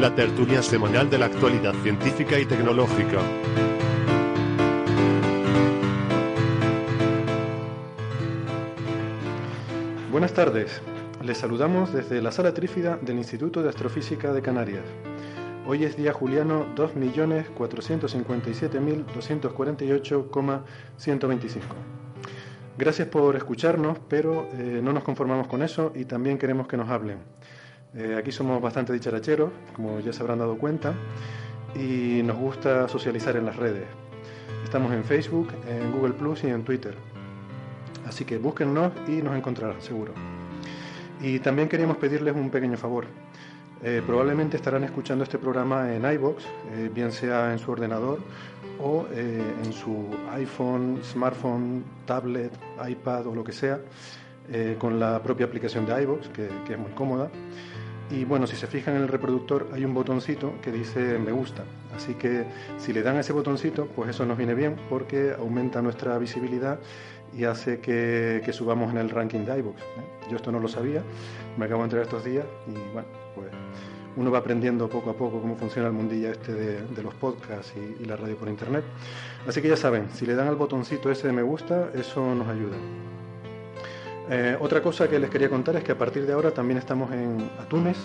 la tertulia semanal de la actualidad científica y tecnológica. Buenas tardes. Les saludamos desde la sala trífida del Instituto de Astrofísica de Canarias. Hoy es día juliano 2.457.248,125. Gracias por escucharnos, pero eh, no nos conformamos con eso y también queremos que nos hablen. Eh, aquí somos bastante dicharacheros, como ya se habrán dado cuenta, y nos gusta socializar en las redes. Estamos en Facebook, en Google Plus y en Twitter. Así que búsquennos y nos encontrarán, seguro. Y también queríamos pedirles un pequeño favor. Eh, probablemente estarán escuchando este programa en iBox, eh, bien sea en su ordenador o en su iPhone, smartphone, tablet, iPad o lo que sea, con la propia aplicación de iBox, que, que es muy cómoda. Y bueno, si se fijan en el reproductor hay un botoncito que dice me gusta. Así que si le dan a ese botoncito, pues eso nos viene bien porque aumenta nuestra visibilidad y hace que, subamos en el ranking de iVoox. ¿eh? Yo esto no lo sabía, me acabo de enterar estos días y bueno, pues uno va aprendiendo poco a poco cómo funciona el mundillo este de, los podcasts y, la radio por internet. Así que ya saben, si le dan al botoncito ese de me gusta, eso nos ayuda. Eh, otra cosa que les quería contar es que a partir de ahora también estamos en Atunes,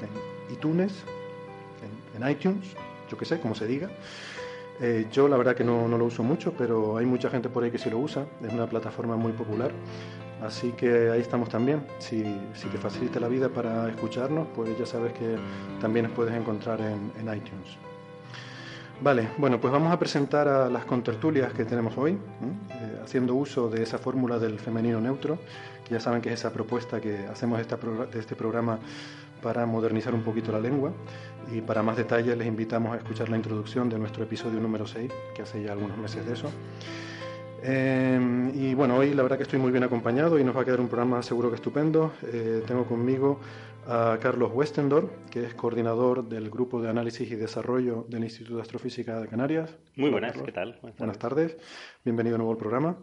en iTunes, en, iTunes, yo qué sé, como se diga. Eh, yo la verdad que no, lo uso mucho, pero hay mucha gente por ahí que sí lo usa. Es una plataforma muy popular. Así que ahí estamos también. Si, te facilita la vida para escucharnos, pues ya sabes que también nos puedes encontrar en, iTunes. Vale, bueno, pues vamos a presentar a las contertulias que tenemos hoy, eh, haciendo uso de esa fórmula del femenino neutro, que ya saben que es esa propuesta que hacemos de este programa para modernizar un poquito la lengua. Y para más detalles les invitamos a escuchar la introducción de nuestro episodio número 6, que hace ya algunos meses de eso. Eh, y bueno, hoy la verdad que estoy muy bien acompañado y nos va a quedar un programa seguro que estupendo. Eh, tengo conmigo a Carlos Westendor, que es coordinador del Grupo de Análisis y Desarrollo del Instituto de Astrofísica de Canarias. Muy buenas, ¿qué tal? Buenas tardes. Bienvenido de nuevo al programa.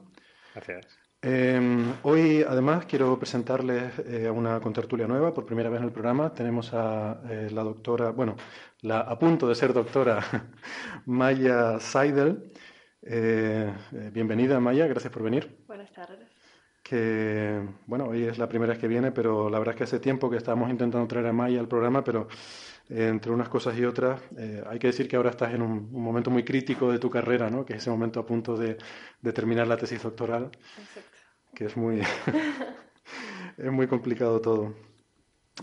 Gracias. Em, hoy, además, quiero presentarles eh, a una contertulia nueva. Por primera vez en el programa tenemos a eh, la doctora, bueno, la, a punto de ser doctora Maya Seidel. Eh, bienvenida, Maya, gracias por venir. Buenas tardes. Que, bueno, hoy es la primera vez que viene, pero la verdad es que hace tiempo que estábamos intentando traer a Maya al programa, pero entre unas cosas y otras, hay que decir que ahora estás en un, momento muy crítico de tu carrera, ¿no? que es ese momento a punto de, de terminar la tesis doctoral. Exacto que es muy, es muy complicado todo.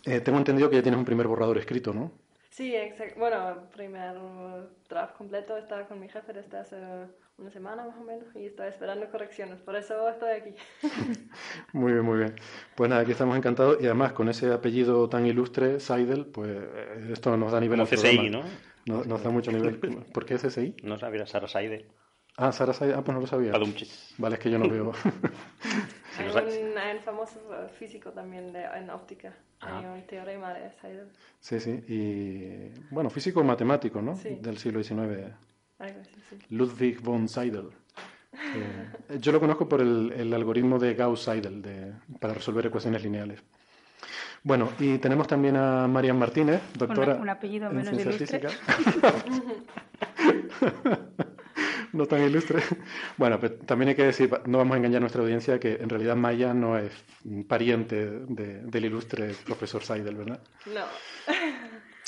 Eh, tengo entendido que ya tienes un primer borrador escrito, ¿no? Sí, exacto. Bueno, primer draft completo estaba con mi jefe desde hace una semana más o menos y estoy esperando correcciones. Por eso estoy aquí. muy bien, muy bien. Pues nada, aquí estamos encantados y además con ese apellido tan ilustre, Seidel, pues eh, esto nos da nivel Como CSI, ¿no? Nos, da mucho nivel. ¿Por qué CSI? No sabía, Sara Seidel. Ah, Sara Said, ah, pues no lo sabía. Vale, es que yo no veo. hay, un, famoso físico también de, en óptica. Hay un teorema de Seidel. Sí, sí. Y bueno, físico matemático, ¿no? Del siglo XIX. Ludwig von Seidel. Eh, yo lo conozco por el, el algoritmo de Gauss-Seidel para resolver ecuaciones lineales. Bueno, y tenemos también a Marian Martínez, doctora un, un apellido menos en ciencia física. No tan ilustre. Bueno, pero también hay que decir, no vamos a engañar a nuestra audiencia, que en realidad Maya no es pariente del ilustre profesor Seidel, ¿verdad? No.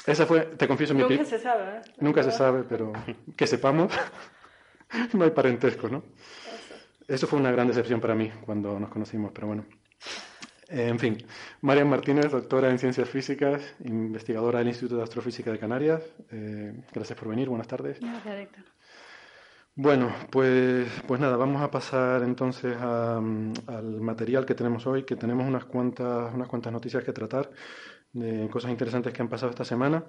Esa fue, te confieso, mi Nunca se sabe. ¿eh? Nunca se sabe, pero que sepamos. no hay parentesco, ¿no? Eso fue una gran decepción para mí cuando nos conocimos, pero bueno. En fin, Marian Martínez, doctora en Ciencias Físicas, investigadora del Instituto de Astrofísica de Canarias. Eh, gracias por venir, buenas tardes. Gracias, Héctor. Bueno, pues, pues nada, vamos a pasar entonces al material que tenemos hoy, que tenemos unas cuantas, unas cuantas noticias que tratar, de cosas interesantes que han pasado esta semana.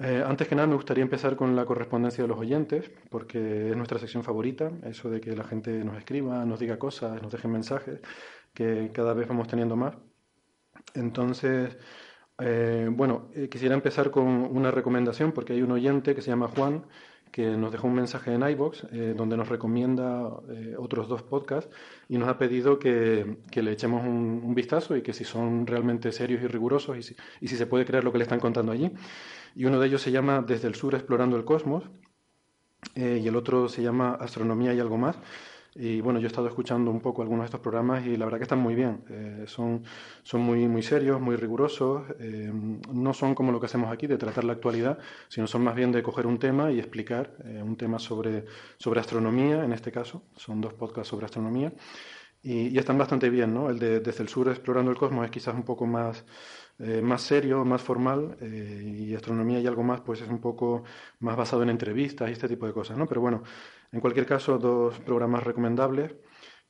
Eh, antes que nada, me gustaría empezar con la correspondencia de los oyentes, porque es nuestra sección favorita, eso de que la gente nos escriba, nos diga cosas, nos deje mensajes, que cada vez vamos teniendo más. Entonces, eh, bueno, eh, quisiera empezar con una recomendación, porque hay un oyente que se llama Juan, que nos dejó un mensaje en iBox donde nos recomienda otros dos podcasts y nos ha pedido que, que le echemos un, un, vistazo y que si son realmente serios y rigurosos y si, y si se puede creer lo que le están contando allí y uno de ellos se llama Desde el Sur Explorando el Cosmos eh, y el otro se llama Astronomía y algo más. Y bueno, yo he estado escuchando un poco algunos de estos programas y la verdad que están muy bien. Eh, son, son muy, muy serios, muy rigurosos. Eh, no son como lo que hacemos aquí de tratar la actualidad, sino son más bien de coger un tema y explicar un tema sobre, sobre astronomía, en este caso. Son dos podcasts sobre astronomía. Y, y están bastante bien, ¿no? El de Desde el Sur Explorando el Cosmos es quizás un poco más eh, más serio, más formal, eh, y astronomía y algo más, pues es un poco más basado en entrevistas y este tipo de cosas, ¿no? Pero bueno, en cualquier caso, dos programas recomendables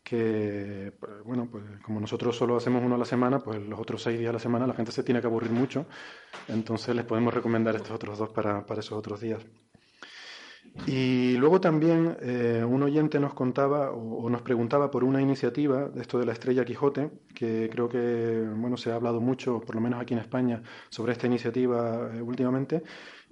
que, pues, bueno, pues como nosotros solo hacemos uno a la semana, pues los otros seis días a la semana la gente se tiene que aburrir mucho, entonces les podemos recomendar estos otros dos para, esos otros días. Y luego también eh, un oyente nos contaba o, nos preguntaba por una iniciativa de esto de la Estrella Quijote, que creo que bueno se ha hablado mucho, por lo menos aquí en España, sobre esta iniciativa eh, últimamente.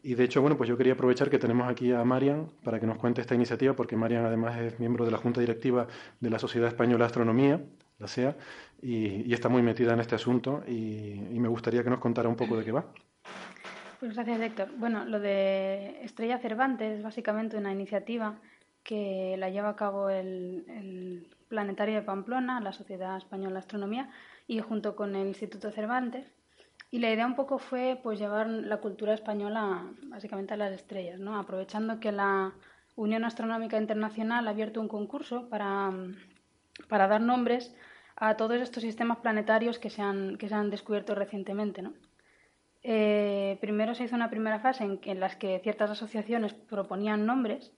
Y de hecho, bueno, pues yo quería aprovechar que tenemos aquí a Marian para que nos cuente esta iniciativa, porque Marian además es miembro de la Junta Directiva de la Sociedad Española de Astronomía, la SEA, y, está muy metida en este asunto y me gustaría que nos contara un poco de qué va. Pues gracias, Héctor. Bueno, lo de Estrella Cervantes es básicamente una iniciativa que la lleva a cabo el, Planetario de Pamplona, la Sociedad Española de Astronomía, y junto con el Instituto Cervantes. Y la idea un poco fue pues llevar la cultura española básicamente a las estrellas, ¿no? aprovechando que la Unión Astronómica Internacional ha abierto un concurso para, para dar nombres a todos estos sistemas planetarios que se han, que se han descubierto recientemente. ¿no? Eh, primero se hizo una primera fase en, en las que ciertas asociaciones proponían nombres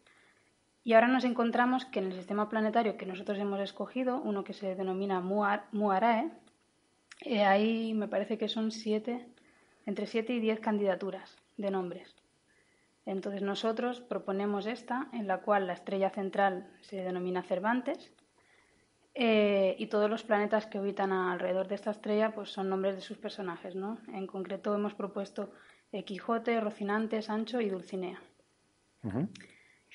y ahora nos encontramos que en el sistema planetario que nosotros hemos escogido, uno que se denomina Muarae, eh, ahí me parece que son siete, entre siete y diez candidaturas de nombres. Entonces nosotros proponemos esta, en la cual la estrella central se denomina Cervantes eh, y todos los planetas que orbitan alrededor de esta estrella pues son nombres de sus personajes. ¿no? En concreto hemos propuesto eh, Quijote, Rocinante, Sancho y Dulcinea.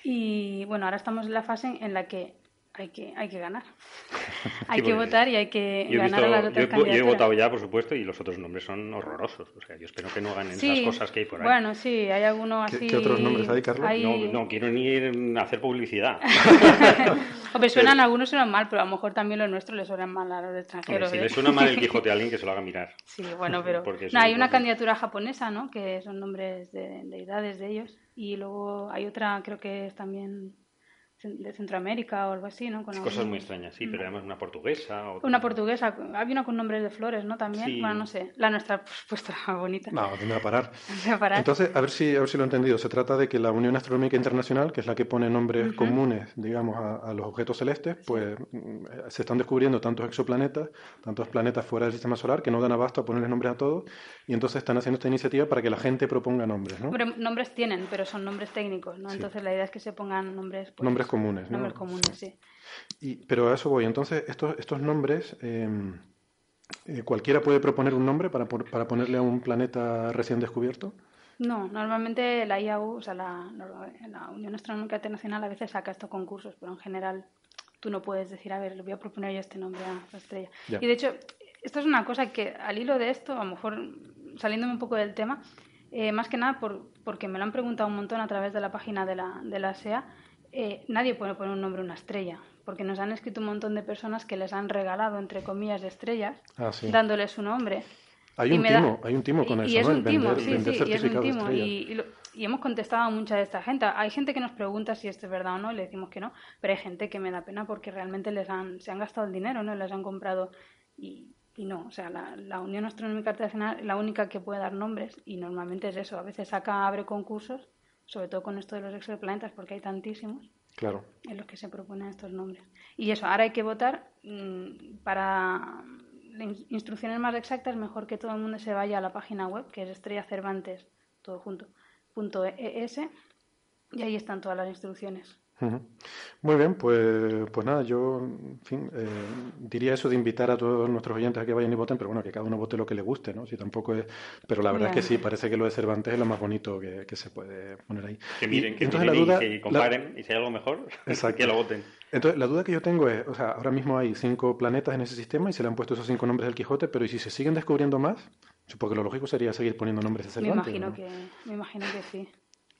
Y bueno, ahora estamos en la fase en la que hay que, hay que ganar. hay que votar y hay que ganar a las otras yo, yo, he votado ya, por supuesto, y los otros nombres son horrorosos. O sea, yo espero que no ganen esas cosas que hay por ahí. Bueno, sí, hay algunos así... ¿Qué, otros nombres hay, Carlos? No, no, quiero ni ir a hacer publicidad. Hombre, suenan algunos suenan mal, pero a lo mejor también los nuestros les suenan mal a los extranjeros. si ¿eh? le suena mal el Quijote a alguien, que se lo haga mirar. Sí, bueno, pero... no, hay una candidatura japonesa, ¿no? Que son nombres de deidades de ellos. Y luego hay otra, creo que es también de Centroamérica o algo así, ¿no? Con Cosas muy extrañas, sí, pero además una portuguesa. Una portuguesa, había una con nombres de flores, ¿no? También, bueno, no sé, la nuestra pues, bonita. No, tendrá a parar. a parar. Entonces, a ver, si, a ver si lo he entendido. Se trata de que la Unión Astronómica Internacional, que es la que pone nombres comunes, digamos, a, los objetos celestes, pues mm, se están descubriendo tantos exoplanetas, tantos planetas fuera del sistema solar, que no dan abasto a ponerles nombres a todos, y entonces están haciendo esta iniciativa para que la gente proponga nombres, ¿no? nombres tienen, pero son nombres técnicos, ¿no? Entonces la idea es que se pongan nombres... Pues, nombres comunes, ¿no? Nombres comunes, sí. Y, pero a eso voy. Entonces, estos, estos nombres, em, eh, ¿cualquiera puede proponer un nombre para, para ponerle a un planeta recién descubierto? No, normalmente la IAU, o sea, la, la, Unión Astronómica Internacional a veces saca estos concursos, pero en general tú no puedes decir, a ver, le voy a proponer yo este nombre a la estrella. Y de hecho, esto es una cosa que al hilo de esto, a lo mejor saliéndome un poco del tema, eh, más que nada por, porque me lo han preguntado un montón a través de la página de la, de la SEA, eh, nadie puede poner un nombre a una estrella, porque nos han escrito un montón de personas que les han regalado, entre comillas, estrellas, ah, dándoles su nombre. Hay un, timo, hay un timo con eso, y es ¿no? Un timo, vender, sí, vender sí, y es un timo. Y, y, hemos contestado a mucha de esta gente. Hay gente que nos pregunta si esto es verdad o no, y le decimos que no, pero hay gente que me da pena porque realmente les han, se han gastado el dinero, ¿no? Les han comprado y, y no, o sea, la, la, Unión Astronómica Internacional es la única que puede dar nombres y normalmente es eso. A veces saca, abre concursos, sobre todo con esto de los exoplanetas, porque hay tantísimos. Claro. En los que se proponen estos nombres. Y eso, ahora hay que votar mmm, para instrucciones más exactas, mejor que todo el mundo se vaya a la página web, que es Estrella Cervantes, todo junto, punto .es, y ahí están todas las instrucciones. Muy bien, pues, pues nada, yo en fin, eh, diría eso de invitar a todos nuestros oyentes a que vayan y voten, pero bueno, que cada uno vote lo que le guste, ¿no? Si tampoco es, pero la verdad es que sí, parece que lo de Cervantes es lo más bonito que, que se puede poner ahí. Que miren, y, que entonces miren la duda, y que comparen, la... y si hay algo mejor, que lo voten. Entonces, la duda que yo tengo es, o sea, ahora mismo hay cinco planetas en ese sistema y se le han puesto esos cinco nombres del Quijote, pero ¿y si se siguen descubriendo más? Porque lo lógico sería seguir poniendo nombres de Cervantes. Me imagino, ¿no? que, me imagino que sí.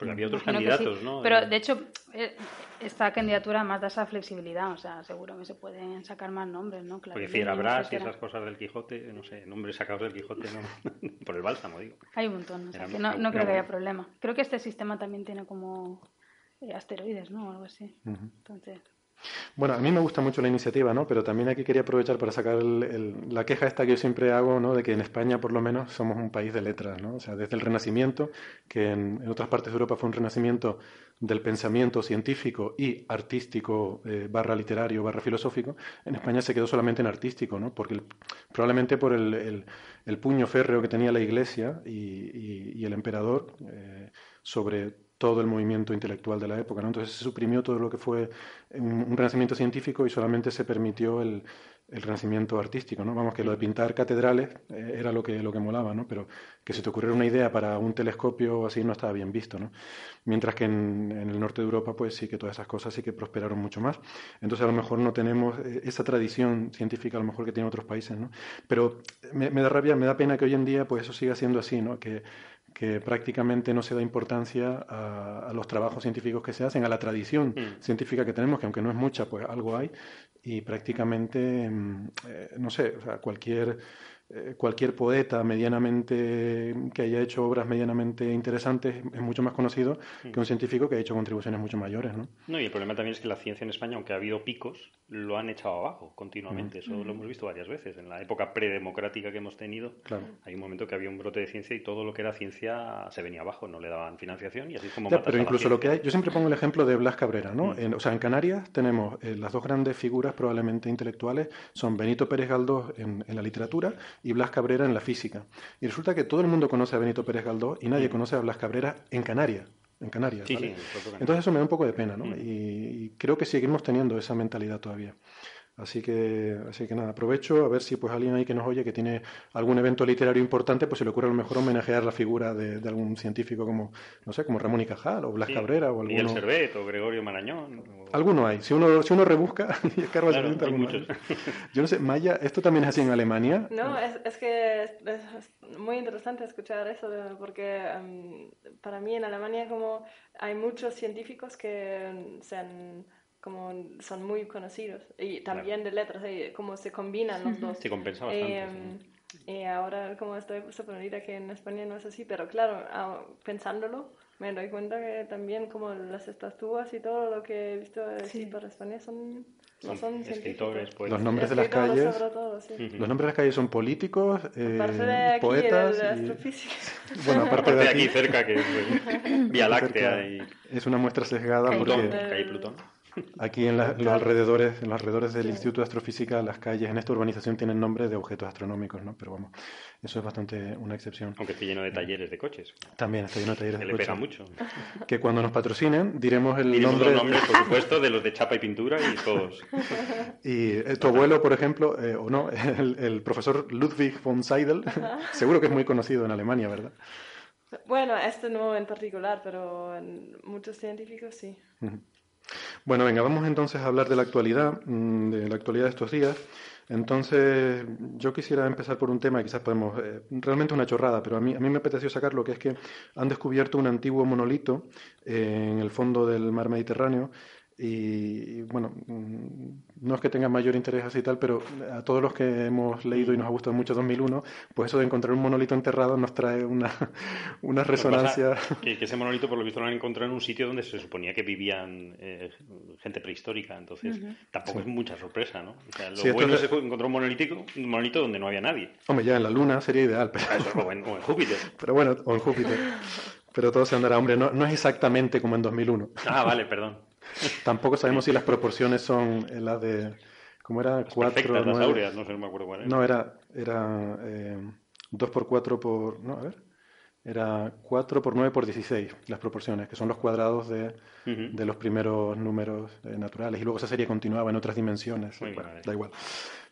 Porque había otros Imagino candidatos, sí. ¿no? Pero de hecho, eh, esta candidatura más da esa flexibilidad, o sea, seguro que se pueden sacar más nombres, ¿no? Claro, Porque Fierabras y esas cosas del Quijote, no sé, nombres sacados del Quijote, no, por el bálsamo, digo. Hay un montón, o sea, que no, no creo que haya problema. Creo que este sistema también tiene como eh, asteroides, ¿no? O algo así. Entonces. Bueno, a mí me gusta mucho la iniciativa, ¿no? Pero también aquí quería aprovechar para sacar el, la queja esta que yo siempre hago, ¿no? De que en España, por lo menos, somos un país de letras, ¿no? O sea, desde el Renacimiento, que en, otras partes de Europa fue un renacimiento del pensamiento científico y artístico, eh, barra literario, barra filosófico, en España se quedó solamente en artístico, ¿no? Porque el, probablemente por el, puño férreo que tenía la Iglesia y el emperador eh, sobre todo el movimiento intelectual de la época. ¿no? Entonces se suprimió todo lo que fue un, un renacimiento científico y solamente se permitió el, el, renacimiento artístico. ¿no? Vamos, que lo de pintar catedrales eh, era lo que, lo que molaba, ¿no? pero que se te ocurriera una idea para un telescopio así no estaba bien visto. ¿no? Mientras que en, el norte de Europa, pues sí que todas esas cosas sí que prosperaron mucho más. Entonces a lo mejor no tenemos esa tradición científica a lo mejor que tienen otros países. ¿no? Pero me, me da rabia, me da pena que hoy en día pues eso siga siendo así, ¿no? que que prácticamente no se da importancia a, a, los trabajos científicos que se hacen, a la tradición mm. científica que tenemos, que aunque no es mucha, pues algo hay, y prácticamente, eh, no sé, o sea, cualquier, eh, cualquier poeta medianamente que haya hecho obras medianamente interesantes es mucho más conocido mm. que un científico que ha hecho contribuciones mucho mayores, ¿no? No, y el problema también es que la ciencia en España, aunque ha habido picos, lo han echado abajo continuamente. Mm. Eso lo hemos visto varias veces. En la época predemocrática que hemos tenido, claro. hay un momento que había un brote de ciencia y todo lo que era ciencia se venía abajo, no le daban financiación y así es como ya, Pero incluso lo que hay, yo siempre pongo el ejemplo de Blas Cabrera, ¿no? Mm. En, o sea, en Canarias tenemos eh, las dos grandes figuras probablemente intelectuales, son Benito Pérez Galdós en, en, la literatura y Blas Cabrera en la física. Y resulta que todo el mundo conoce a Benito Pérez Galdós y nadie mm. conoce a Blas Cabrera en Canarias. En Canarias. Sí, ¿vale? sí, Entonces eso me da un poco de pena, ¿no? Y, y creo que seguimos teniendo esa mentalidad todavía. Así que, así que nada, aprovecho a ver si pues alguien ahí que nos oye que tiene algún evento literario importante, pues se le ocurre a lo mejor homenajear la figura de, de algún científico como, no sé, como Ramón y Cajal o Blas sí, Cabrera o alguno. Miguel Servet o Gregorio Marañón. O... Alguno hay. Si uno, si uno rebusca, y claro, alguno muchos. hay. Yo no sé, Maya, ¿esto también es así en Alemania? No, es, es que es, es, muy interesante escuchar eso, porque um, para mí en Alemania como hay muchos científicos que se han como son muy conocidos y también claro. de letras y cómo se combinan los dos se compensa bastante eh, sí. y ahora como estoy sorprendida que en España no es así pero claro pensándolo me doy cuenta que también como las estatuas y todo lo que he visto sí. para España son no son escritores, poetas. Los nombres de las calles, todo, sí. uh -huh. los nombres de las calles son políticos, eh, de aquí, poetas. El, y... astrofísicos. Bueno, aparte, aparte de, aquí, cerca, que es Vía Láctea. Y... Es una muestra sesgada Plutón, porque... Plutón. Aquí en, la, los alrededores, en los alrededores del sí. Instituto de Astrofísica, las calles en esta urbanización tienen nombre de objetos astronómicos, ¿no? Pero vamos, eso es bastante una excepción. Aunque esté lleno de talleres de coches. También está lleno de talleres que de le coches. pega mucho. Que cuando nos patrocinen diremos el Diremos nombre. los nombres, por supuesto, de los de chapa y pintura y todos. y eh, tu abuelo, por ejemplo, eh, o no, el, el, profesor Ludwig von Seidel, seguro que es muy conocido en Alemania, ¿verdad? Bueno, este no en particular, pero en muchos científicos sí. Uh -huh. Bueno, venga, vamos entonces a hablar de la actualidad, mm, de la actualidad de estos días. Entonces, yo quisiera empezar por un tema, quizás podemos, eh, realmente una chorrada, pero a mí, a mí me apeteció sacarlo, que es que han descubierto un antiguo monolito eh, en el fondo del mar Mediterráneo Y, bueno, mm, no es que tenga mayor interés así y tal, pero a todos los que hemos leído y nos ha gustado mucho 2001, pues eso de encontrar un monolito enterrado nos trae una, una resonancia. Que, ese monolito, por lo visto, lo han encontrado en un sitio donde se suponía que vivían eh, gente prehistórica, entonces tampoco es mucha sorpresa, ¿no? O sea, lo bueno es que encontró un monolito, un monolito donde no había nadie. Hombre, ya en la Luna sería ideal, pero... Ah, o, en, Júpiter. Pero bueno, o en Júpiter. Pero todo se andará, hombre, no, no es exactamente como en 2001. Ah, vale, perdón. Tampoco sabemos si las proporciones son las de. ¿Cómo era? 4, 9. no sé, no me acuerdo cuál era. No, era, era eh, 2 por 4 por. No, a ver. Era 4 por 9 por 16 las proporciones, que son los cuadrados de, de los primeros números eh, naturales. Y luego esa serie continuaba en otras dimensiones. da igual.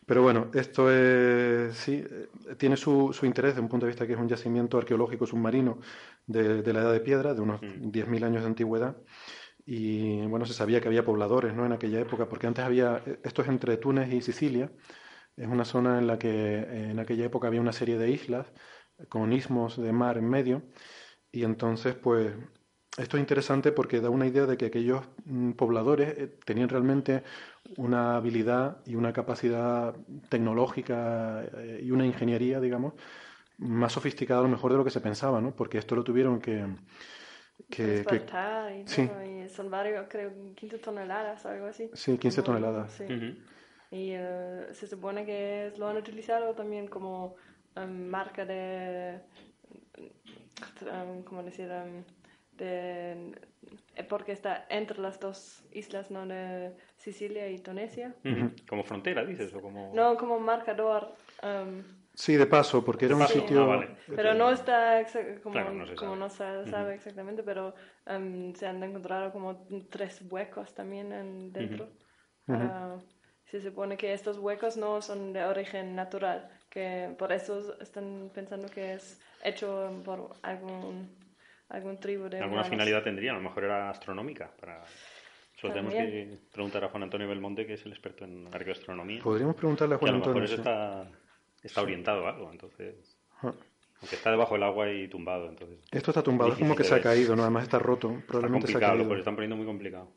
Pero bueno, esto es, sí, eh, tiene su, su, interés desde un punto de vista que es un yacimiento arqueológico submarino de, de la Edad de Piedra, de unos 10.000 años de antigüedad y bueno, se sabía que había pobladores ¿no? en aquella época, porque antes había, esto es entre Túnez y Sicilia, es una zona en la que en aquella época había una serie de islas con ismos de mar en medio, y entonces pues esto es interesante porque da una idea de que aquellos mm, pobladores eh, tenían realmente una habilidad y una capacidad tecnológica eh, y una ingeniería, digamos, más sofisticada a lo mejor de lo que se pensaba, ¿no? Porque esto lo tuvieron que que, y, sí. y, son varios, creo, 15 toneladas, algo así. Sí, 15 toneladas. Sí. Y uh, se supone que lo han utilizado también como um, marca de, um, ¿cómo decir? Um, de, eh, porque está entre las dos islas, ¿no? De Sicilia y Tunesia. ¿Como frontera, dices? O como... No, como marcador. Sí, de paso, porque era un sitio... Ah, pero no está como, no se sabe, exactamente, pero em, se han encontrado como tres huecos también en, dentro. se supone que estos huecos no son de origen natural, que por eso están pensando que es hecho por algún, algún tribu de... ¿Alguna finalidad tendría? A lo mejor era astronómica para... Solo tenemos que preguntar a Juan Antonio Belmonte, que es el experto en arqueoastronomía. Podríamos preguntarle a Juan Antonio. está está orientado a algo, entonces... Aunque está debajo del agua y tumbado, entonces... Esto está tumbado, es como que se ha caído, ¿no? Además está roto, probablemente está complicado, se ha Pues están poniendo muy complicado.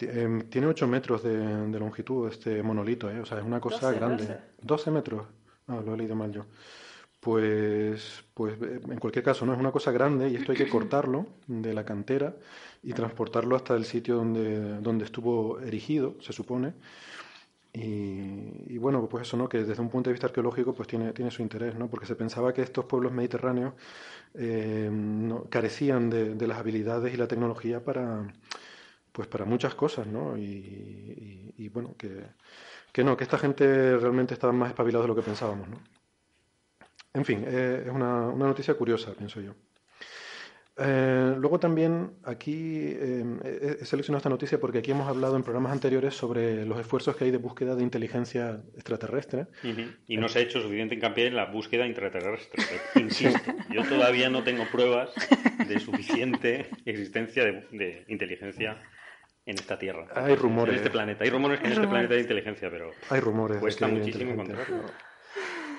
Em, tiene 8 metros de, longitud este monolito, ¿eh? O sea, es una cosa grande. 12. metros. Ah, lo he leído mal yo. Pues, pues eh, en cualquier caso, no es una cosa grande y esto hay que cortarlo de la cantera y transportarlo hasta el sitio donde, donde estuvo erigido, se supone. Y, bueno, pues eso, ¿no? Que desde un punto de vista arqueológico, pues tiene, tiene su interés, ¿no? Porque se pensaba que estos pueblos mediterráneos eh, carecían de, las habilidades y la tecnología para, pues para muchas cosas, ¿no? Y, bueno, que, que, no, que esta gente realmente estaba más espabilada de lo que pensábamos, ¿no? En fin, eh, es una, una noticia curiosa, pienso yo. Eh, luego también aquí eh, he seleccionado esta noticia porque aquí hemos hablado en programas anteriores sobre los esfuerzos que hay de búsqueda de inteligencia extraterrestre. Y no se ha hecho suficiente hincapié en la búsqueda intraterrestre. Insisto, yo todavía no tengo pruebas de suficiente existencia de, inteligencia en esta Tierra. Hay rumores. En este planeta. Hay rumores que en este planeta hay inteligencia, pero hay rumores cuesta muchísimo encontrarlo.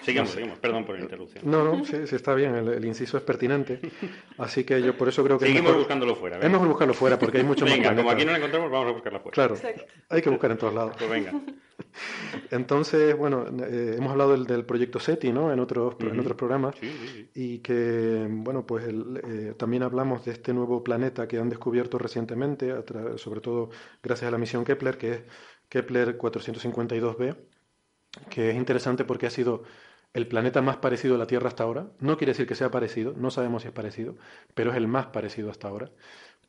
Seguimos, seguimos. Perdón por la interrupción. No, no, sí, sí está bien. El, inciso es pertinente. Así que yo por eso creo que. Seguimos mejor, buscándolo fuera. Es mejor buscarlo fuera porque hay mucho más. Venga, como aquí no la encontramos, vamos a buscarla fuera. Claro. Hay que buscar en todos lados. Pues venga. Entonces, bueno, eh, hemos hablado del, del, proyecto SETI, ¿no? En otros, en otros programas. Sí, sí, Y que, bueno, pues eh, también hablamos de este nuevo planeta que han descubierto recientemente, sobre todo gracias a la misión Kepler, que es Kepler 452b, que es interesante porque ha sido el planeta más parecido a la Tierra hasta ahora. No quiere decir que sea parecido, no sabemos si es parecido, pero es el más parecido hasta ahora.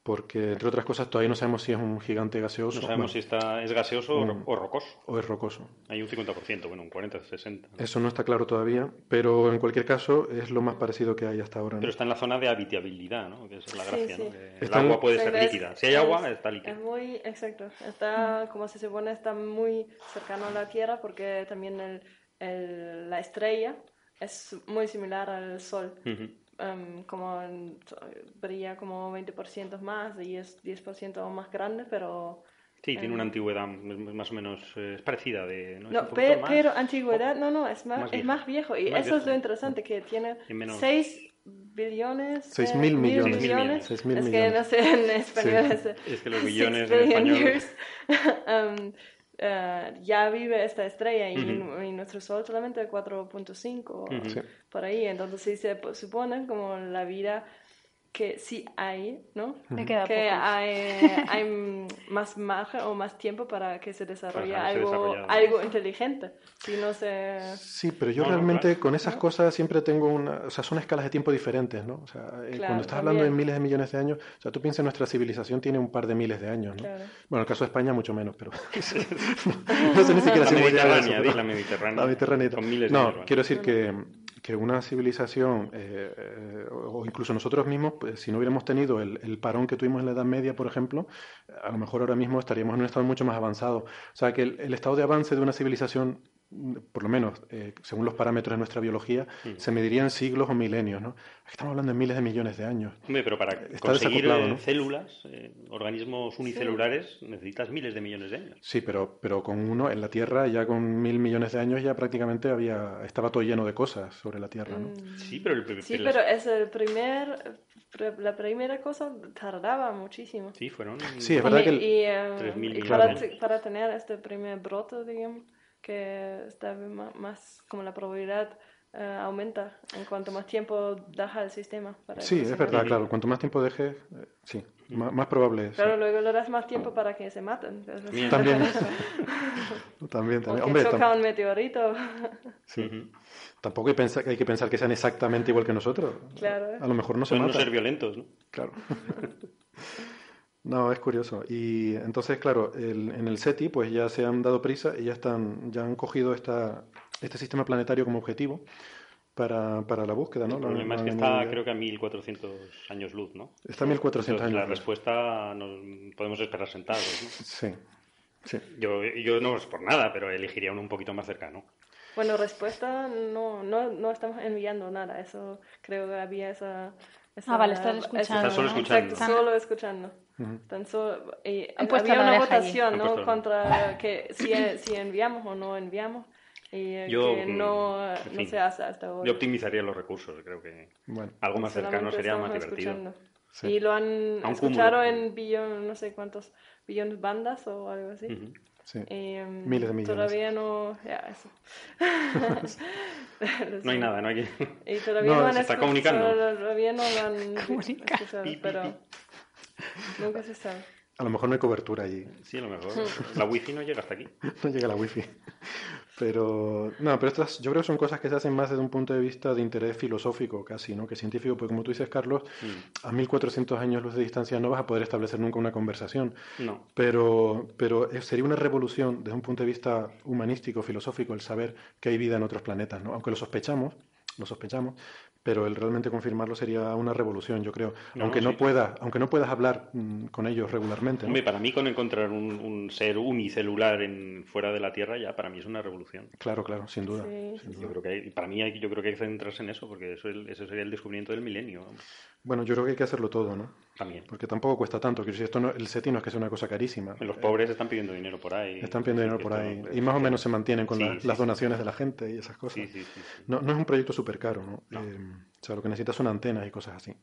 Porque, entre otras cosas, todavía no sabemos si es un gigante gaseoso. No sabemos si está, es gaseoso o rocoso. O es rocoso. Hay un 50%, bueno, un 40, 60. Eso no está claro todavía, pero en cualquier caso es lo más parecido que hay hasta ahora. Pero está en la zona de habitabilidad, ¿no? Que es la gracia, ¿no? el agua puede ser líquida. Si hay agua, está líquida. Es muy, exacto. Está, como se supone, está muy cercano a la Tierra porque también el el, la estrella es muy similar al Sol. Em, como brilla como 20% más y es 10% más grande, pero... Sí, tiene una antigüedad más o menos eh, es parecida de... No, pero, antigüedad, no, no, es más, es más viejo y eso es lo interesante, que tiene 6 billones. Seis eh, mil millones. Seis mil millones. Mil es millones. que no sé en español. Sí. es- Es que los billones en español. years. Um, eh, ya vive esta estrella y, nuestro Sol solamente 4.5 o Ujú. Sí. por ahí. Entonces sí se po- supone como la vida que sí hay, ¿no? Me queda que poco. hay, hay mm, más margen o más tiempo para que se desarrolle que se algo, algo inteligente. Si no se... Sí, pero yo No, no, realmente claro. con esas cosas siempre tengo una... O sea, son escalas de tiempo diferentes, ¿no? O sea, eh, Claro, cuando estás hablando de también. miles de millones de años, o sea, tú piensas nuestra civilización tiene un par de miles de años, ¿no? Claro. Bueno, en el caso de España mucho menos, pero... no sé ni siquiera La si voy a eso, Mediterránea, pero- la Mediterránea. La Mediterránea. Con miles de no, años, quiero decir que, que una civilización, eh, eh, o incluso nosotros mismos, pues, si no hubiéramos tenido el, parón que tuvimos en la Edad Media, por ejemplo, a lo mejor ahora mismo estaríamos en un estado mucho más avanzado. O sea, que el, estado de avance de una civilización, por lo menos eh, según los parámetros de nuestra biología, Mm. se mediría en siglos o milenios, ¿no? Estamos hablando de miles de millones de años. Hombre, pero para Está conseguir desacoplado, eh, ¿no? células, eh, organismos unicelulares, necesitas miles de millones de años. Sí, pero, pero con uno, en la Tierra, ya con mil millones de años, ya prácticamente había, estaba todo lleno de cosas sobre la Tierra, ¿no? Mm. Sí, pero, el- Sí, pero es el primer, la primera cosa tardaba muchísimo. sí, fueron. Sí, es verdad y, que el- y, 3.000 y millones para, para tener este primer brote, digamos, que está más, como la probabilidad eh, aumenta en cuanto más tiempo deja el sistema. Para Sí, es verdad, claro. Cuanto más tiempo dejes, eh, sí, más, más probable es. Pero luego le das más tiempo para que se maten. También. También, O también. que Hombre, choca tam- un meteorito. sí. Ujú. tampoco hay, pensa- hay que pensar que sean exactamente igual que nosotros. Claro. A lo mejor no se Pueden no matan. ser violentos, ¿no? Claro. No, es curioso. Y entonces, claro, el- en el SETI pues ya se han dado prisa y ya están, ya han cogido esta, este sistema planetario como objetivo para, para la búsqueda, ¿no? El problema es lo que está, creo que a 1400 años luz, ¿no? Está a 1400 Entonces, La años. luz. respuesta nos podemos esperar sentados, ¿no? Sí, sí. Yo, yo no es por nada, pero elegiría uno un poquito más cercano. Bueno, respuesta, no, no, no estamos enviando nada. Eso creo que había esa. esa Ah, vale, estás escuchando, Estás solo escuchando. Exacto, solo escuchando. Han puesto había una allí. votación, ¿no? Contra que si, si enviamos o no enviamos. Y eh, Yo, que mm, no, en no fin, se hace hasta ahora. Yo optimizaría los recursos, creo que Bueno, algo más cercano sería más divertido. Sí. Y lo han escuchado en billón, no sé cuántos, billones bandas o algo así. Ujú. sí. Y, em, Miles de millones. Todavía no. Ya, eso. No hay nada, no hay que... Y todavía No, no, han se está comunicando. Todavía no lo han escuchado, pero. Nunca se sabe. A lo mejor no hay cobertura allí. Sí, a lo mejor. La wifi no llega hasta aquí. No llega la wifi. Pero, no, pero estas yo creo que son cosas que se hacen más desde un punto de vista de interés filosófico casi, ¿no? Que científico, porque como tú dices, Carlos, Mm. a 1400 años luz de distancia no vas a poder establecer nunca una conversación. No. Pero, pero sería una revolución desde un punto de vista humanístico, filosófico, el saber que hay vida en otros planetas, ¿no? Aunque lo sospechamos, lo sospechamos, pero el realmente confirmarlo sería una revolución, yo creo. No, aunque no, sí. puedas, aunque no puedas hablar mm, con ellos regularmente, ¿no? Hombre, para mí con encontrar un, un ser unicelular en, fuera de la Tierra ya para mí es una revolución. Claro, claro, sin duda. Sí, sin sí, duda. Yo creo que hay- para mí hay, yo creo que hay que centrarse en eso porque eso, es- eso sería el descubrimiento del milenio. Bueno, yo creo que hay que hacerlo todo, ¿no? También. Porque tampoco cuesta tanto. Quiero decir, esto no- el SETI no es que sea una cosa carísima. Los Eh, pobres están pidiendo dinero por ahí. están pidiendo dinero por ahí. Y más o menos se mantienen con Sí, la- sí, las sí. donaciones de la gente y esas cosas. Sí, sí, sí, sí. No, no es un proyecto súper caro, ¿no? No. Eh, o sea, lo que necesitas son antenas y cosas así.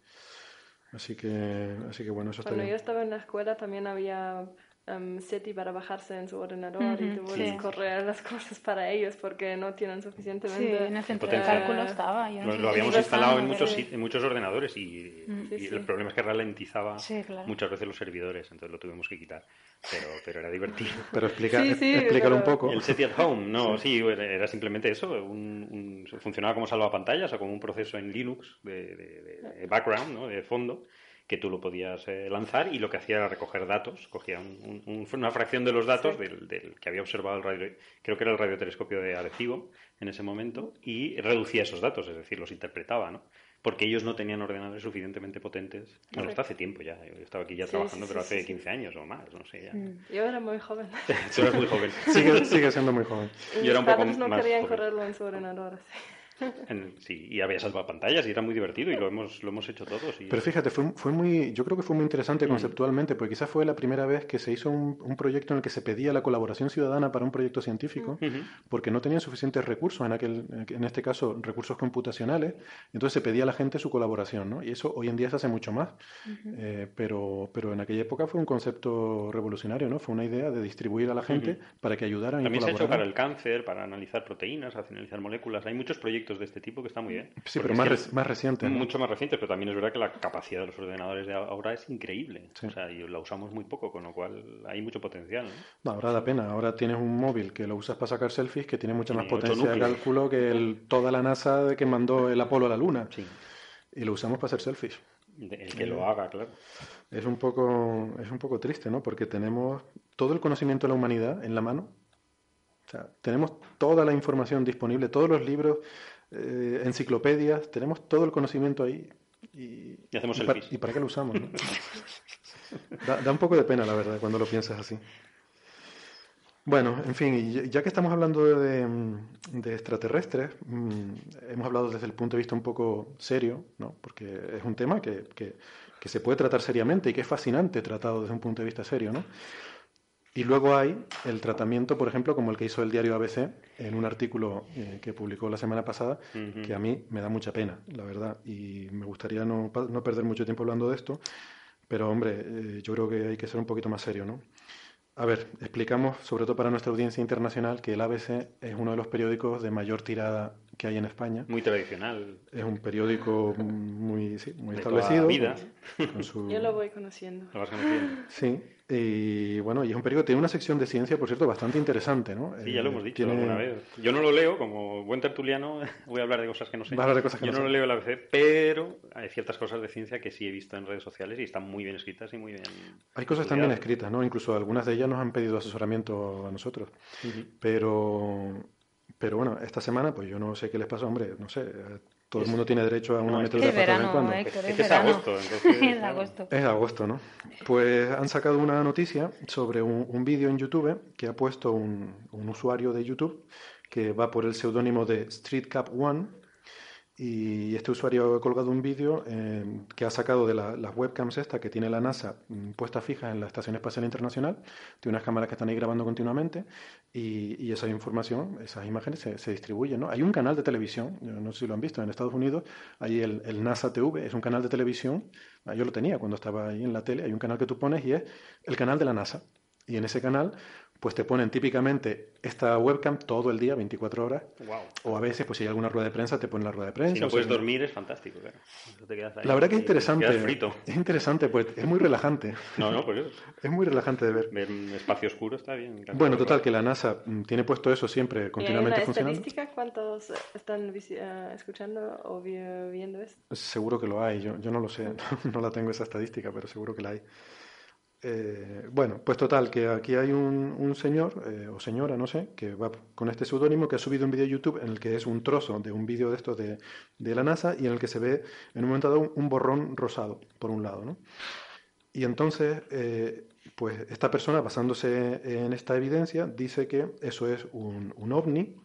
Así que, así que bueno, eso está Cuando yo bien. estaba en la escuela también había um, SETI para bajarse en su ordenador y Ujú, tú sí. puedes correr las cosas para ellos porque no tienen Sí, suficientemente. en el centro de Potencial. cálculo estaba. yo no Lo, lo habíamos instalado en muchos, sí. en muchos ordenadores y, Mm. y Sí, el sí. problema es que ralentizaba Sí, claro. muchas veces los servidores, entonces lo tuvimos que quitar. Pero, pero era divertido. Pero explica, Sí, sí, explícalo un pero- poco. El SETI at Home, no, sí, era, era simplemente eso. Un, un- funcionaba como salvapantallas o como un proceso en Linux de, de- de- de background, ¿no? de fondo, que tú lo podías eh, lanzar y lo que hacía era recoger datos. Cogía un- un- un- una fracción de los datos Sí. del, del que había observado el radio, creo que era el radiotelescopio de Arecibo en ese momento, y reducía esos datos, es decir, los interpretaba, ¿no? Porque ellos no tenían ordenadores suficientemente potentes. Bueno, esto hace tiempo ya. Yo estaba aquí ya Sí, trabajando, sí, pero sí, hace sí, sí. 15 años o más, no sé ya. Mm. Yo era muy joven. Tú eras muy joven. Sigue, sigue siendo muy joven. Y Yo era un mis poco no más querían joven. correrlo en su ordenador. así. Sí, y había pantallas y era muy divertido y lo hemos, lo hemos hecho todos. Pero fíjate, fue, fue muy, yo creo que fue muy interesante mm. conceptualmente, porque quizás fue la primera vez que se hizo un, un, proyecto en el que se pedía la colaboración ciudadana para un proyecto científico, porque no tenían suficientes recursos, en, aquel, en este caso recursos computacionales, entonces se pedía a la gente su colaboración, ¿no? Y eso hoy en día se hace mucho más, eh, pero, pero en aquella época fue un concepto revolucionario, ¿no? Fue una idea de distribuir a la gente para que ayudaran También se ha hecho para el cáncer, para analizar proteínas, analizar moléculas, hay muchos proyectos de este tipo que están muy bien. Sí, pero más, más recientes. Mucho más recientes, pero también es verdad que la capacidad de los ordenadores de ahora es increíble. O sea, y la usamos muy poco, con lo cual hay mucho potencial. ¿no? ahora da pena. Ahora tienes un móvil que lo usas para sacar selfies que tiene mucha más potencia de cálculo que el, toda la NASA que mandó el Apolo a la Luna. Sí. Y lo usamos para hacer selfies. El que lo haga, claro. Es un poco, es un poco triste, ¿no? Porque tenemos todo el conocimiento de la humanidad en la mano. O sea, tenemos toda la información disponible, todos los libros, eh, enciclopedias, tenemos todo el conocimiento ahí. Y, hacemos y, para, ¿Y para qué lo usamos? da, un poco de pena, la verdad, cuando lo piensas así. Bueno, en fin, ya que estamos hablando de, extraterrestres, mm, hemos hablado desde el punto de vista un poco serio, ¿no? porque es un tema que, que, que, se puede tratar seriamente y que es fascinante tratado desde un punto de vista serio. ¿no? Y luego hay el tratamiento, por ejemplo, como el que hizo el diario ABC en un artículo eh, que publicó la semana pasada, que a mí me da mucha pena, la verdad, y me gustaría no, no perder mucho tiempo hablando de esto, pero hombre, eh, yo creo que hay que ser un poquito más serio, ¿no? A ver, explicamos, sobre todo para nuestra audiencia internacional, que el ABC es uno de los periódicos de mayor tirada que hay en España. Muy tradicional. Es un periódico muy, sí, muy establecido. vida. Yo lo voy conociendo. Lo vas conociendo. Sí, y bueno, y es un periódico, tiene una sección de ciencia, por cierto, bastante interesante, ¿no? Sí, ya lo hemos eh, dicho alguna vez. Yo no lo leo, como buen tertuliano, voy a hablar de cosas que no sé. hablar de cosas que Yo no, lo leo el ABC, pero hay ciertas cosas de ciencia que sí he visto en redes sociales y están muy bien escritas y muy bien. Hay cosas también escritas, ¿no? Incluso algunas de ellas nos han pedido asesoramiento a nosotros. Pero pero bueno, esta semana, pues yo no sé qué les pasa, hombre, no sé, todo el mundo tiene derecho a una no, de verano, cuando. Héctor, es, es, agosto, entonces, es agosto. Es agosto, ¿no? Pues han sacado una noticia sobre un, un vídeo en YouTube que ha puesto un, un, usuario de YouTube que va por el seudónimo de StreetCap One y este usuario ha colgado un vídeo eh, que ha sacado de las webcams esta que tiene la NASA mm, puesta fija en la Estación Espacial Internacional, tiene unas cámaras que están ahí grabando continuamente y, esa información, esas imágenes se, distribuyen. ¿no? Hay un canal de televisión, no sé si lo han visto, en Estados Unidos, hay el, el, NASA TV, es un canal de televisión, ah, yo lo tenía cuando estaba ahí en la tele, hay un canal que tú pones y es el canal de la NASA. Y en ese canal pues te ponen típicamente esta webcam todo el día, 24 horas. O a veces, pues si hay alguna rueda de prensa, te ponen la rueda de prensa. Si no puedes dormir, es fantástico, claro. la verdad que es interesante. Es interesante, pues es muy relajante. No, no, pues Es muy relajante de ver. Ver un espacio oscuro está bien. Bueno, total, que la NASA mm, tiene puesto eso siempre continuamente ¿Y hay funcionando. estadística cuántos están uh, escuchando o viendo eso? Seguro que lo hay, yo, yo no lo sé, no la tengo esa estadística, pero seguro que la hay. Eh, bueno, pues total, que aquí hay un, señor eh, o señora, no sé, que va con este seudónimo que ha subido un vídeo YouTube en el que es un trozo de un vídeo de estos de, la NASA y en el que se ve en un momento dado un, borrón rosado, por un lado, ¿no? Y entonces, eh, pues esta persona, basándose en esta evidencia, dice que eso es un, ovni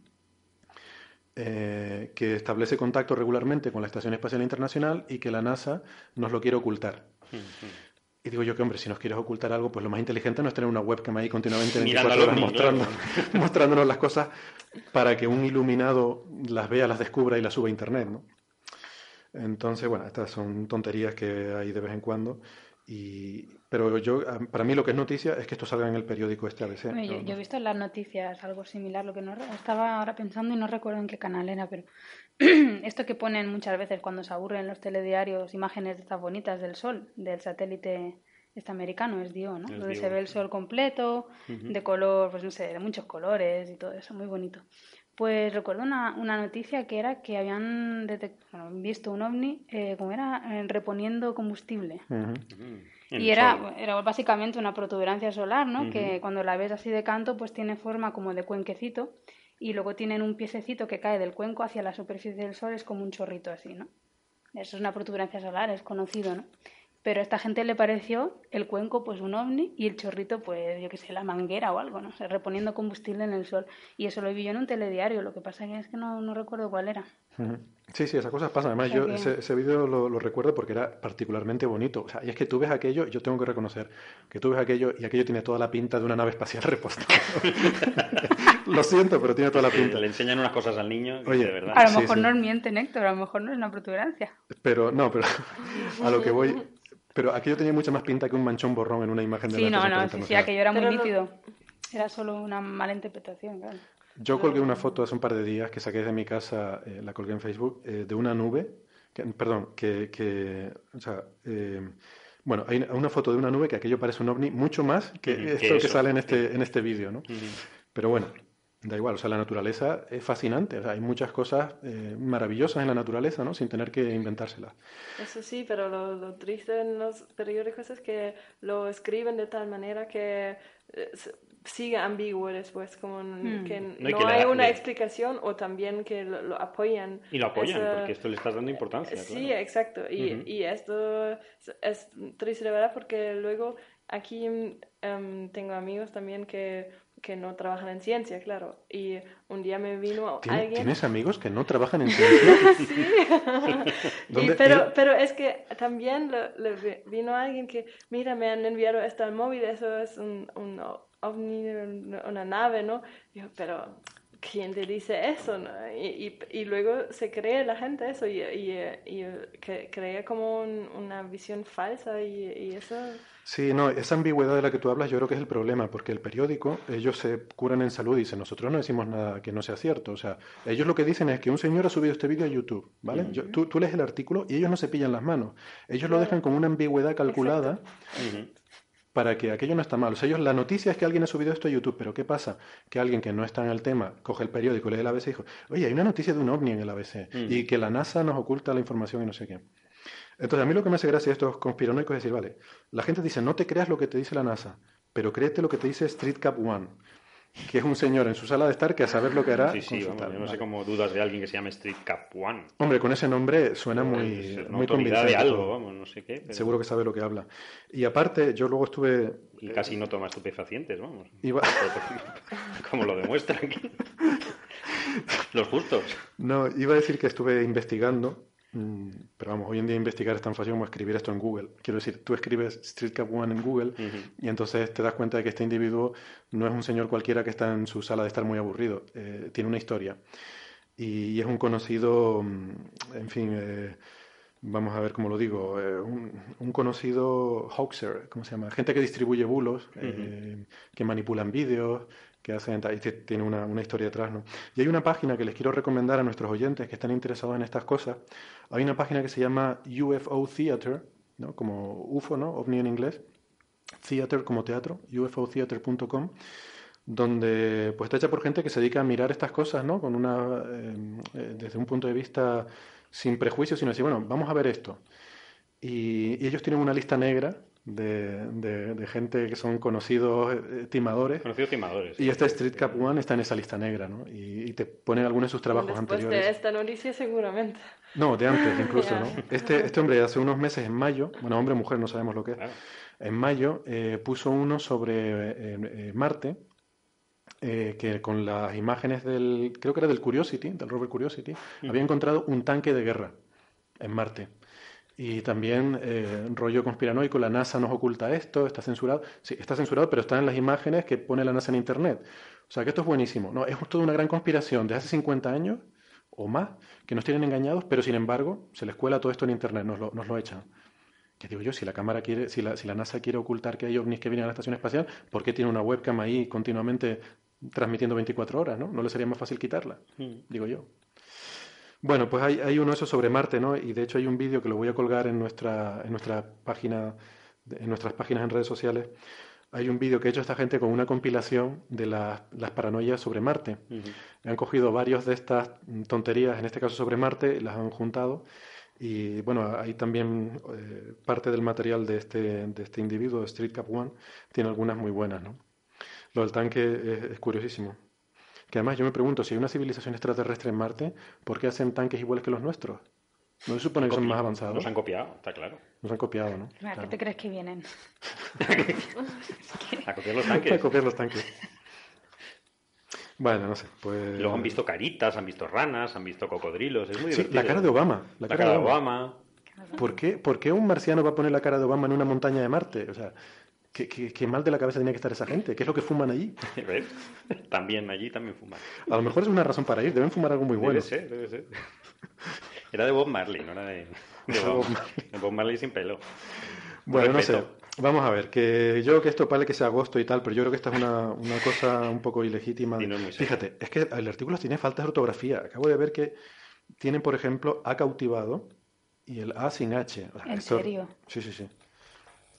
que establece contacto regularmente con la Estación Espacial Internacional y que la NASA nos lo quiere ocultar. Y digo yo que, hombre, si nos quieres ocultar algo, pues lo más inteligente no es tener una webcam ahí continuamente 24 horas mostrando, mostrándonos las cosas para que un iluminado las vea, las descubra y las suba a internet, ¿no? Entonces, bueno, estas son tonterías que hay de vez en cuando. Y, pero yo, para mí lo que es noticia es que esto salga en el periódico este ABC. yo, he visto en las noticias algo similar, lo que no estaba ahora pensando y no recuerdo en qué canal era, pero esto que ponen muchas veces cuando se aburren los telediarios imágenes de estas bonitas del sol, del satélite este americano, es Dio, ¿no? Donde se ve el sol completo, de color, pues no sé, de muchos colores y todo eso, muy bonito. Pues recuerdo una, una noticia que era que habían visto un ovni, eh, como era, eh, reponiendo combustible. Y era, era básicamente una protuberancia solar, ¿no? Que cuando la ves así de canto, pues tiene forma como de cuenquecito y luego tienen un piececito que cae del cuenco hacia la superficie del sol, es como un chorrito así, ¿no? Eso es una protuberancia solar, es conocido, ¿no? Pero a esta gente le pareció el cuenco pues un ovni y el chorrito pues yo qué sé, la manguera o algo, no sé, reponiendo combustible en el sol. Y eso lo vi yo en un telediario, lo que pasa es que no, no recuerdo cuál era. Sí, sí, esas cosas pasan. Además, yo ese, ese vídeo lo, lo, recuerdo porque era particularmente bonito. O sea, y es que tú ves aquello, yo tengo que reconocer que tú ves aquello y aquello tiene toda la pinta de una nave espacial repostada. lo siento, pero tiene toda la pinta. Le enseñan unas cosas al niño, Oye, de verdad. A lo mejor sí, no sí. miente, Héctor, a lo mejor no es una protuberancia. Pero, no, pero a lo que voy, pero aquello tenía mucha más pinta que un manchón borrón en una imagen de Sí, la no, no, sí, sí, aquello era muy no- nítido. Era solo una mala interpretación, claro. Yo colgué una foto hace un par de días que saqué de mi casa, eh, la colgué en Facebook, eh, de una nube, que- perdón, que, que, o sea, eh, bueno, hay una foto de una nube que aquello parece un ovni mucho más que que esto que eso. sale en este, en este vídeo, ¿no? Ujú. Pero bueno, da igual, o sea, la naturaleza es fascinante, o sea, hay muchas cosas eh, maravillosas en la naturaleza, ¿no? Sin tener que inventárselas. Eso sí, pero lo, lo triste en los periódicos es que lo escriben de tal manera que eh, sigue ambiguo después, como Hmm. que No, no, que hay una le- explicación o también que lo, lo apoyan. Y lo apoyan, Esa- porque esto le estás dando importancia. Sí, claro. exacto. Y, Ujú. y esto es, es triste de verdad porque luego aquí em, tengo amigos también que, que no trabajan en ciencia, claro. Y un día me vino ¿Tiene- alguien... ¿Tienes amigos que no trabajan en ciencia? Sí. Y ¿Dónde- pero, pero es que también le, le vi- vino alguien que, mira, me han enviado esto al móvil, eso es un, un ovni, una una nave, ¿no? Yo, pero, ¿quién te dice eso? no? Y, y, y luego se cree la gente eso y, y, y que crea como un- una visión falsa y, y eso... Sí, no, esa ambigüedad de la que tú hablas yo creo que es el problema, porque el periódico, ellos se curan en salud y dicen, nosotros no decimos nada que no sea cierto. O sea, ellos lo que dicen es que un señor ha subido este vídeo a YouTube, ¿vale? Yo- tú, tú lees el artículo y ellos no se pillan las manos. Ellos lo dejan con una ambigüedad calculada. Para que aquello no está mal. O sea, ellos, la noticia es que alguien ha subido esto a YouTube, pero ¿qué pasa? Que alguien que no está en el tema coge el periódico, lee el ABC y dijo, oye, hay una noticia de un ovni en el ABC Mm. y que la NASA nos oculta la información y no sé qué. Entonces, a mí lo que me hace gracia de estos conspiranoicos es decir, vale, la gente dice, no te creas lo que te dice la NASA, pero créete lo que te dice Street Cap One, que es un señor en su sala de estar que a saber lo que hará Sí, sí, vamos, yo no sé cómo dudas de alguien que se llame Street Cap One. Hombre, con ese nombre suena muy, muy convincente de algo, vamos, no sé qué. pero- Seguro que sabe lo que habla. Y aparte, yo luego estuve... Y casi no toma estupefacientes, vamos. Iba... Como lo demuestra aquí. Los justos. No, iba a decir que estuve investigando, pero vamos, hoy en día investigar es tan fácil como escribir esto en Google. Quiero decir, tú escribes Street Cap One en Google y entonces te das cuenta de que este individuo no es un señor cualquiera que está en su sala de estar muy aburrido, eh, tiene una historia. Y, es un conocido, mm, en fin, eh, vamos a ver cómo lo digo, eh, un, un conocido hoaxer, ¿cómo se llama? Gente que distribuye bulos, eh, que manipulan vídeos, que t- tiene una, una historia detrás, ¿no? Y hay una página que les quiero recomendar a nuestros oyentes que están interesados en estas cosas. Hay una página que se llama UFO Theater, ¿no? Como UFO, ¿no? OVNI en inglés. Theater como teatro, ufotheater.com, donde pues está hecha por gente que se dedica a mirar estas cosas, ¿no? Con una, eh, eh, desde un punto de vista sin prejuicios, sino decir, bueno, vamos a ver esto. Y ellos tienen una lista negra de, de- de gente que son conocidos eh, timadores. Conocidos timadores. Y este Street Cap One está en esa lista negra, ¿no? Y, y te ponen algunos de sus trabajos Después anteriores. de esta noticia seguramente. No, de antes incluso. ¿no? Este, este hombre hace unos meses, en mayo, bueno, hombre o mujer, no sabemos lo que es, Claro. en mayo eh, puso uno sobre eh, eh, Marte, eh, que con las imágenes del, creo que era del Curiosity, del rover Curiosity, había encontrado un tanque de guerra en Marte. Y también eh, rollo conspiranoico, la NASA nos oculta esto, está censurado. Sí, está censurado, pero está en las imágenes que pone la NASA en Internet. O sea que esto es buenísimo. No, es toda una gran conspiración de hace 50 años o más que nos tienen engañados, pero sin embargo se les cuela todo esto en Internet, nos lo, nos lo echan. Que digo yo, si la cámara quiere, si la, si la NASA quiere ocultar que hay ovnis que vienen a la estación espacial, ¿por qué tiene una webcam ahí continuamente transmitiendo 24 horas, ¿no? ¿No le sería más fácil quitarla? Mm. Digo yo. Bueno, pues hay, hay uno de esos sobre Marte, ¿no? Y de hecho hay un vídeo que lo voy a colgar en nuestra, en nuestra página, en nuestras páginas en redes sociales. Hay un vídeo que ha hecho esta gente con una compilación de las, las paranoias sobre Marte. Han cogido varios de estas tonterías, en este caso sobre Marte, las han juntado. Y bueno, hay también eh, parte del material de este, de este individuo, Street Cap One, tiene algunas muy buenas, ¿no? Lo del tanque es, es curiosísimo. Que además yo me pregunto, si hay una civilización extraterrestre en Marte, ¿por qué hacen tanques iguales que los nuestros? No se supone que son más avanzados. Nos han copiado, está claro. Nos han copiado, ¿no? ¿A qué Claro. te crees que vienen? A copiar los A tanques. copiar los tanques. Bueno, no sé, pues... Y luego han visto caritas, han visto ranas, han visto cocodrilos. Es muy Sí, divertido. la cara de Obama. La, La cara de Obama. ¿Por qué, por qué un marciano va a poner la cara de Obama en una montaña de Marte? O sea, ¿qué, qué, qué mal de la cabeza tenía que estar esa gente? ¿Qué es lo que fuman allí? ¿Ves? También allí también fuman. A lo mejor es una razón para ir, deben fumar algo muy bueno. Debe ser, debe ser. Era de Bob Marley, no era de, de Bob Bob, de Bob Marley sin pelo. Bueno, no sé. Vamos a ver, que yo que esto vale que sea agosto y tal, pero yo creo que esta es una, una cosa un poco ilegítima. Y no es muy serio. Fíjate, es que el artículo tiene faltas de ortografía. Acabo de ver que tienen, por ejemplo, A cautivado y el A sin H. O sea, ¿En esto- serio? Sí, sí, sí.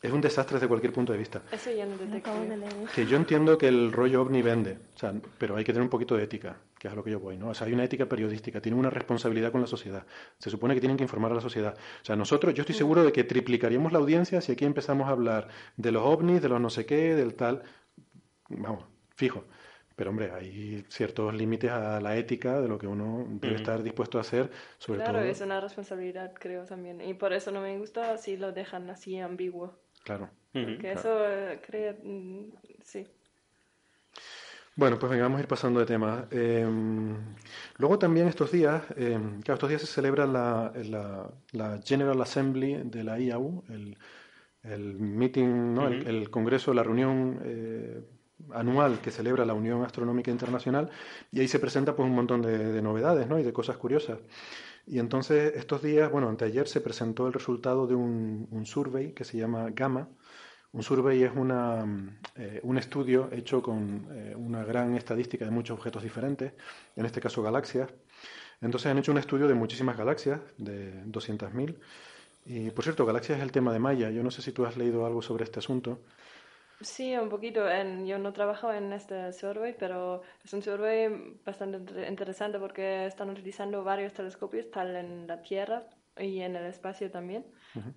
Es un desastre desde cualquier punto de vista. Eso ya no detecto. acabo de leer. Que yo entiendo que el rollo ovni vende, o sea, pero hay que tener un poquito de ética, que es a lo que yo voy, ¿no? O sea, hay una ética periodística, tienen una responsabilidad con la sociedad. Se supone que tienen que informar a la sociedad. O sea, nosotros, yo estoy seguro de que triplicaríamos la audiencia si aquí empezamos a hablar de los ovnis, de los no sé qué, del tal. Vamos, fijo. Pero hombre, hay ciertos límites a la ética de lo que uno debe estar dispuesto a hacer, sobre Claro, todo. es una responsabilidad, creo también. Y por eso no me gusta si lo dejan así ambiguo. Claro. Ujú. Que claro. eso eh, crea. mm, sí. Bueno, pues venga, vamos a ir pasando de tema. Eh, luego también estos días, eh, claro, estos días se celebra la, la- la General Assembly de la IAU, el, el meeting, ¿no? el congreso, la reunión eh, anual que celebra la Unión Astronómica Internacional, y ahí se presenta pues un montón de, de novedades, ¿no? y de cosas curiosas. Y entonces estos días, bueno, anteayer se presentó el resultado de un, un survey que se llama Gamma, un survey es una, eh, un estudio hecho con eh, una gran estadística de muchos objetos diferentes, en este caso galaxias. Entonces han hecho un estudio de muchísimas galaxias, de 200.000. Y por cierto, galaxias es el tema de Maya. Yo no sé si tú has leído algo sobre este asunto. Sí, un poquito. En- yo no trabajo en este survey, pero es un survey bastante inter- interesante porque están utilizando varios telescopios, tal en la Tierra y en el espacio también.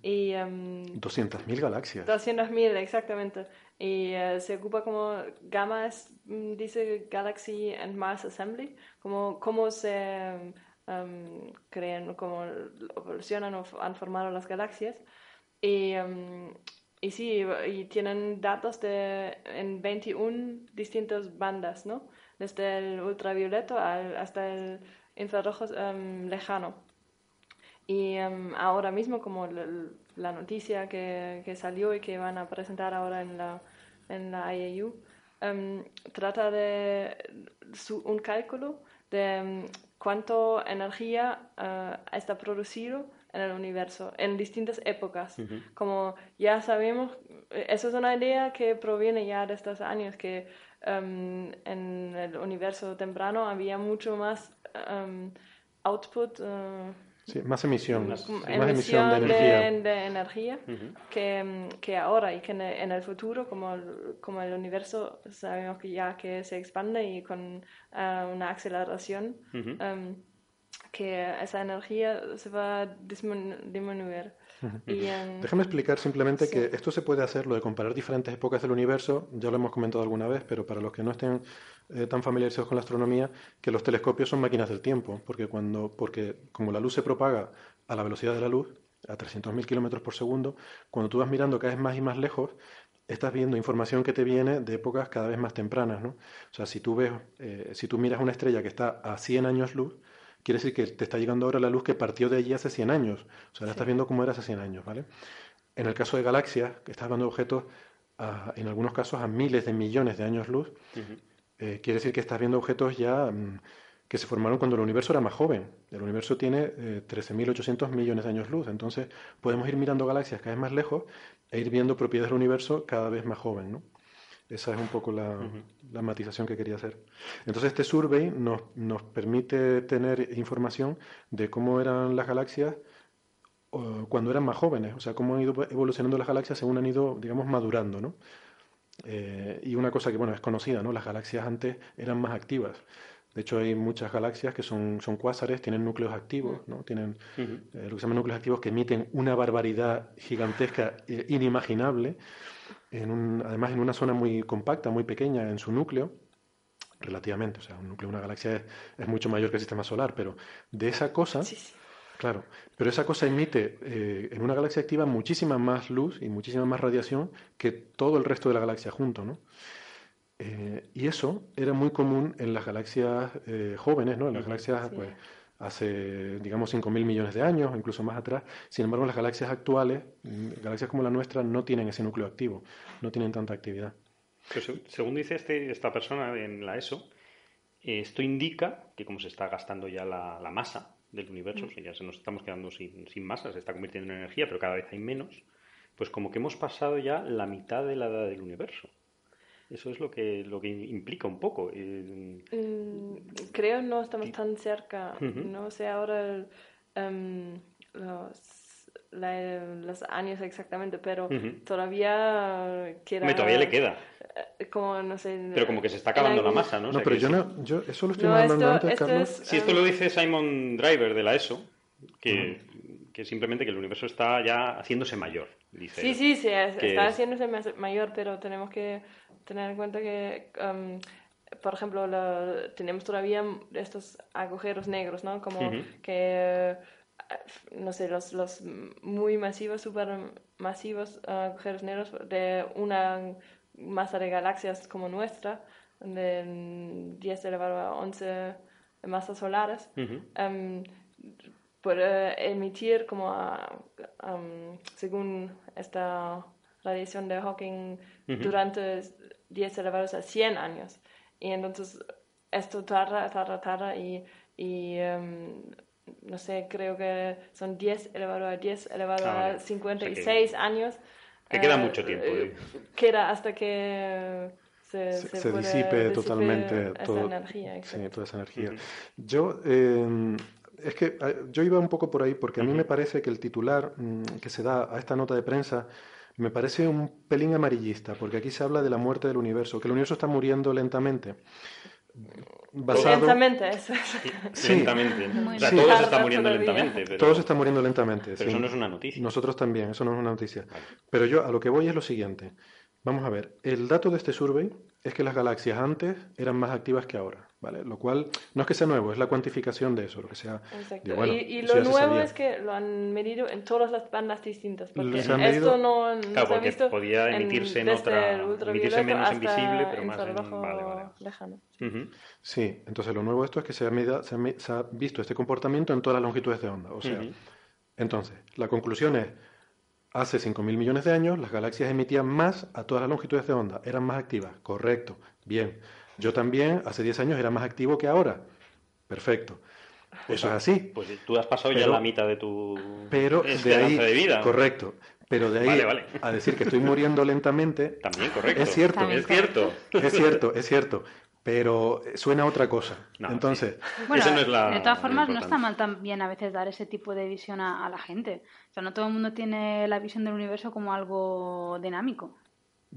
Y em, 200.000 galaxias. 200.000, exactamente. Y eh, se ocupa como Gamma es, mm, dice Galaxy and Mars Assembly, como cómo se em, crean, cómo evolucionan o han formado las galaxias. Y, em, y sí, y tienen datos de, en 21 distintas bandas, ¿no? Desde el ultravioleta al- hasta el infrarrojo em, lejano. Y em, ahora mismo, como la noticia que, que salió y que van a presentar ahora en la, en la IAU, em, trata de su- un cálculo de cuánto energía eh, está producido en el universo en distintas épocas. Como ya sabemos, eso es una idea que proviene ya de estos años, que em, en el universo temprano había mucho más em, output. Sí, más emisión, Más- emisión de energía. de, de energía Ujú. que, mm, que ahora y que en el, en el futuro, como el, como el universo sabemos que ya que se expande y con eh, una aceleración, em, que esa energía se va a disminu- disminuir. Y, Déjame explicar simplemente Sí. que esto se puede hacer, lo de comparar diferentes épocas del universo, ya lo hemos comentado alguna vez, pero para los que no estén eh, tan familiarizados con la astronomía, que los telescopios son máquinas del tiempo, porque, cuando, porque como la luz se propaga a la velocidad de la luz, a 300.000 kilómetros por segundo, cuando tú vas mirando cada vez más y más lejos, estás viendo información que te viene de épocas cada vez más tempranas, ¿no? O sea, si tú ves, eh, si tú miras una estrella que está a 100 años luz, quiere decir que te está llegando ahora la luz que partió de allí hace 100 años. O sea, la estás viendo como era hace 100 años, ¿vale? En el caso de galaxias, que estás hablando de objetos, a- en algunos casos a miles de millones de años luz, eh, quiere decir que estás viendo objetos ya mm, que se formaron cuando el universo era más joven. El universo tiene eh, 13.800 millones de años luz, entonces podemos ir mirando galaxias cada vez más lejos e ir viendo propiedades del universo cada vez más joven, ¿no? Esa es un poco la, la matización que quería hacer. Entonces este survey nos, nos permite tener información de cómo eran las galaxias o cuando eran más jóvenes, o sea, cómo han ido evolucionando las galaxias según han ido, digamos, madurando, ¿no? Eh, y una cosa que, bueno, es conocida, ¿no? Las galaxias antes eran más activas. De hecho, hay muchas galaxias que son, son cuásares, tienen núcleos activos, ¿no? Tienen eh, lo que se llaman núcleos activos que emiten una barbaridad gigantesca, eh, inimaginable, en un- además en una zona muy compacta, muy pequeña en su núcleo, relativamente. O sea, un núcleo de una galaxia es, es mucho mayor que el sistema solar, pero de esa cosa sí, sí. Claro, pero esa cosa emite eh, en una galaxia activa muchísima más luz y muchísima más radiación que todo el resto de la galaxia junto, ¿no? Eh, y eso era muy común en las galaxias eh, jóvenes, ¿no? En las galaxias, pues, hace, digamos, 5.000 millones de años, incluso más atrás. Sin embargo, las galaxias actuales, mm, galaxias como la nuestra, no tienen ese núcleo activo, no tienen tanta actividad. según dice este, esta persona en la ESO, esto indica que como se está gastando ya la, masa del universo, mm. ya se nos estamos quedando sin, sin masa, se está convirtiendo en energía, pero cada vez hay menos, pues como que hemos pasado ya la mitad de la edad del universo. Eso es lo que, lo que implica un poco. Mm, creo no estamos tan cerca. No sé ahora em, los, los, años exactamente, pero todavía queda... todavía le queda. Eh, como, no sé... Pero como que se está acabando la masa, ¿no? No, pero yo, no, yo eso lo estoy mandando antes, Carlos. sí, esto lo dice Simon Driver de la ESO, que, que simplemente que el universo está ya haciéndose mayor. Dice sí, sí, sí, está haciéndose mayor, pero tenemos que tener en cuenta que, um, por ejemplo, tenemos todavía estos agujeros negros, ¿no? Como que, no sé, los, los muy masivos, super masivos agujeros negros de una masa de galaxias como nuestra, de 10 elevado a 11 masas solares, um, puede emitir como, um, según esta radiación de Hawking, durante 10 elevados a 100 años. Y entonces esto tarda, tarda, tarda y, y em, no sé, creo que son 10 elevado a 10 elevado ah, a 56 años. Que queda eh, mucho tiempo. Eh, queda hasta que se, se, disipe totalmente toda esa energía. Sí, toda esa energía. Yo, em, es que yo iba un poco por ahí porque a mí me parece que el titular mm, que se da a esta nota de prensa me parece un pelín amarillista, porque aquí se habla de la muerte del universo, que el universo está muriendo lentamente. Lentamente, eso Sí. Lentamente. O sea, todos están muriendo lentamente. Pero... Todos están muriendo lentamente. Pero eso no es una noticia. Nosotros también, eso no es una noticia. Pero yo a lo que voy es lo siguiente. Vamos a ver, el dato de este survey es que las galaxias antes eran más activas que ahora, ¿vale? Lo cual no es que sea nuevo, es la cuantificación de eso, lo que sea. Exacto. y, lo nuevo es que lo han medido en todas las bandas distintas, porque esto no, no claro, se ha visto podía emitirse en, otra, emitirse menos invisible, pero más en, vale, vale. lejano. Sí, entonces lo nuevo de esto es que se ha, se, ha, visto este comportamiento en todas las longitudes de onda, o sea, entonces la conclusión es Hace 5.000 millones de años las galaxias emitían más a todas las longitudes de onda, eran más activas, correcto, bien. Yo también hace 10 años era más activo que ahora, perfecto. Eso es así. Pues tú has pasado ya la mitad de tu pero de, ahí, de vida. Correcto. Pero de ahí a decir que estoy muriendo lentamente. También, correcto. Es cierto. es cierto. Es cierto, es cierto pero suena otra cosa. Entonces, bueno, de todas formas, no está mal también a veces dar ese tipo de visión a, la gente. O sea, no todo el mundo tiene la visión del universo como algo dinámico.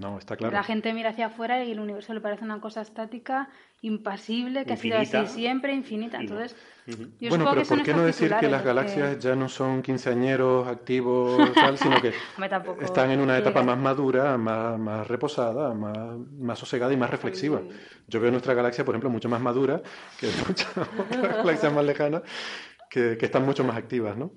No, está claro. La gente mira hacia afuera y el universo le parece una cosa estática, impasible, que ha sido así siempre, infinita. Entonces, bueno, pero ¿por qué no decir que las galaxias ya no son quinceañeros activos, tal, sino que están en una etapa más madura, más, más reposada, más, más, sosegada y más reflexiva? Yo veo nuestra galaxia, por ejemplo, mucho más madura que muchas otras galaxias más lejanas, que, que están mucho más activas, ¿no?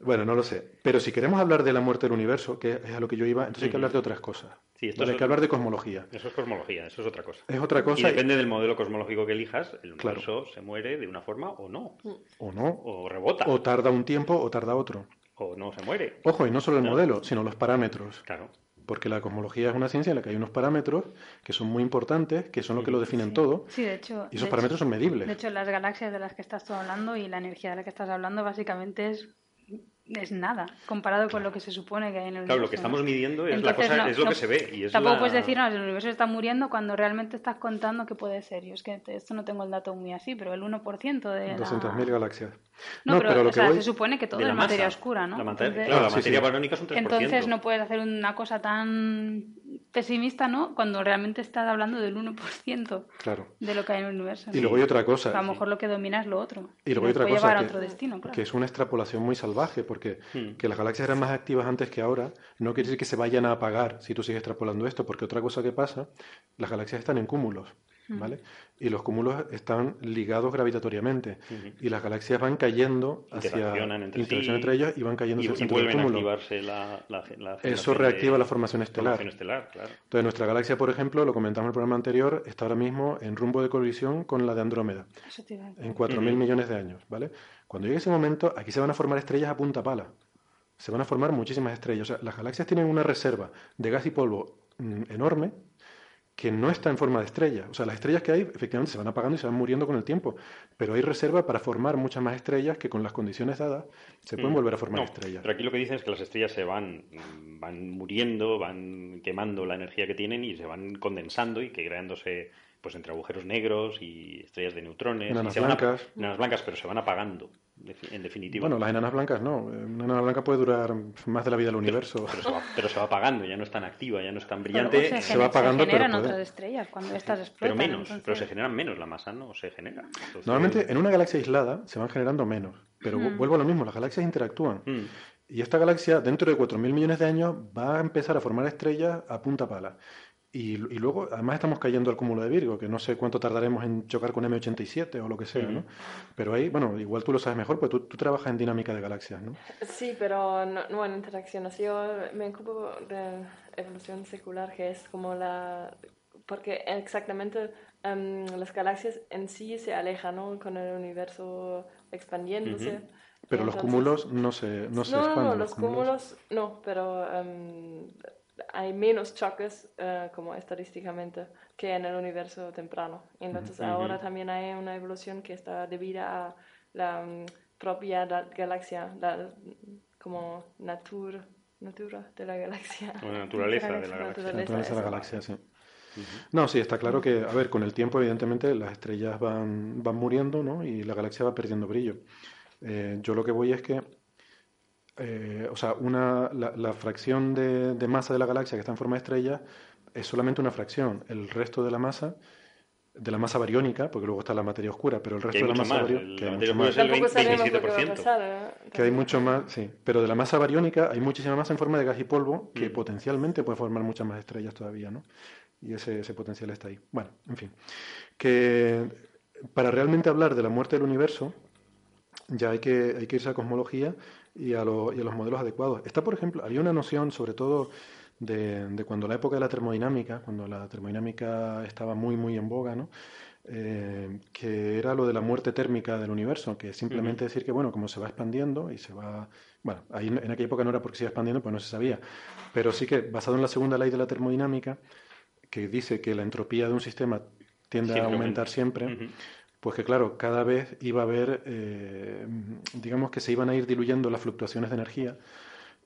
Bueno, no lo sé. Pero si queremos hablar de la muerte del universo, que es a lo que yo iba, entonces hay que hablar de otras cosas. Sí, esto hay que hablar de cosmología. Eso es cosmología, eso es otra cosa. Es otra cosa. Y depende del modelo cosmológico que elijas, el universo se muere de una forma o no. O no. O rebota. O tarda un tiempo o tarda otro. O no se muere. Ojo, y no solo el modelo, sino los parámetros. Claro. Porque la cosmología es una ciencia en la que hay unos parámetros que son muy importantes, que son lo que lo definen todo. Sí, de hecho. Y esos parámetros son medibles. De hecho, las galaxias de las que estás tú hablando y la energía de la que estás hablando básicamente es es nada comparado con lo que se supone que hay en el universo. Claro, lo que estamos midiendo es, la cosa, es lo que se ve. Y es tampoco puedes decir, no, el universo está muriendo cuando realmente estás contando que puede ser. Yo es que esto no tengo el dato muy así, pero el 1% de. 200.000 galaxias. No, pero, o sea, se supone que todo es materia oscura, ¿no? La materia, claro, la materia barónica es un 3%. Entonces no puedes hacer una cosa tan pesimista, ¿no? Cuando realmente estás hablando del 1% claro. de lo que hay en el universo. Y luego hay otra cosa. a lo mejor lo que domina es lo otro. Y luego hay otra cosa. Que, otro destino, que es una extrapolación muy salvaje, porque hmm. que las galaxias eran más activas antes que ahora no quiere decir que se vayan a apagar si tú sigues extrapolando esto, porque otra cosa que pasa, las galaxias están en cúmulos. ¿Vale? Y los cúmulos están ligados gravitatoriamente y las galaxias van cayendo hacia Interaccionan entre interaccionan sí entre ellas y van cayendo y, hacia el centro del cúmulo. activarse la, la, la Eso reactiva de- la formación estelar. formación estelar, claro. Entonces, nuestra galaxia, por ejemplo, lo comentamos en el programa anterior, está ahora mismo en rumbo de colisión con la de Andrómeda, en 4.000 millones de años, ¿vale? Cuando llegue ese momento, aquí se van a formar estrellas a punta pala. Se van a formar muchísimas estrellas. O sea, las galaxias tienen una reserva de gas y polvo mm, enorme que no está en forma de estrella. O sea, las estrellas que hay, efectivamente, se van apagando y se van muriendo con el tiempo. Pero hay reserva para formar muchas más estrellas que con las condiciones dadas se pueden Mm. volver a formar No, estrellas. Pero aquí lo que dicen es que las estrellas se van, van muriendo, van quemando la energía que tienen y se van condensando y que creándose pues entre agujeros negros y estrellas de neutrones. Enanas y se van ap- blancas. enanas blancas, pero se van apagando, en definitiva. Bueno, las enanas blancas no. Una enana blanca puede durar más de la vida del universo. pero, se va, pero se va apagando, ya no es tan activa, ya no es tan Pero brillante. se, se va apagando, pero generan puede. otras estrellas cuando estas Pero explotan. menos, entonces- pero se generan menos, la masa no se genera. Entonces- Normalmente en una galaxia aislada se van generando menos, pero vu- vuelvo a lo mismo, las galaxias interactúan. Mm. Y esta galaxia, dentro de 4.000 millones de años, va a empezar a formar estrellas a punta pala. Y, y luego, además, estamos cayendo al cúmulo de Virgo, que no sé cuánto tardaremos en chocar con M87 o lo que sea, ¿no? Pero ahí, bueno, igual tú lo sabes mejor, pues tú, tú trabajas en dinámica de galaxias, ¿no? Sí, pero no, no en interacciones. Yo me ocupo de evolución secular, que es como la... Porque exactamente em, las galaxias en sí se alejan, ¿no? Con el universo expandiéndose. Pero los Entonces- cúmulos no se, no se no, no, expanden. no, los cúmulos no, pero em, hay menos choques eh, como estadísticamente que en el universo temprano. Entonces ahora también hay una evolución que está debida a la mm, propia da- galaxia, la, como natura, natura de la galaxia. O la naturaleza de la Naturaleza. galaxia. La naturaleza de la galaxia, sí. No, sí, está claro que, a ver, con el tiempo, evidentemente, las estrellas van, van muriendo, ¿no? Y la galaxia va perdiendo brillo. Eh, yo lo que voy es que, eh, o sea, una, la, la fracción de, de masa de la galaxia que está en forma de estrella es solamente una fracción. El resto de la masa, de la masa bariónica, porque luego está la materia oscura, pero el resto de la masa bariónica, el- que hay la mucho materia más. oscura es el Tampoco sabemos lo que va a 27%. pasar. ¿eh? Que hay mucho más, sí, pero de la masa bariónica hay muchísima masa en forma de gas y polvo que Mm. potencialmente puede formar muchas más estrellas todavía, ¿no? Y ese, ese potencial está ahí. Bueno, en fin. Que para realmente hablar de la muerte del universo, ya hay que, hay que irse a cosmología y a, lo- y a los modelos adecuados. Está, por ejemplo, había una noción, sobre todo de, de cuando la época de la termodinámica, cuando la termodinámica estaba muy, muy en boga, ¿no? Eh, que era lo de la muerte térmica del universo, que simplemente decir que, bueno, como se va expandiendo y se va... Bueno, ahí en aquella época no era porque se iba expandiendo, pues no se sabía, pero sí que basado en la segunda ley de la termodinámica, que dice que la entropía de un sistema tiende a Siempre aumentar aumenta. siempre, Ujú. Pues que claro, cada vez iba a haber, eh, digamos que se iban a ir diluyendo las fluctuaciones de energía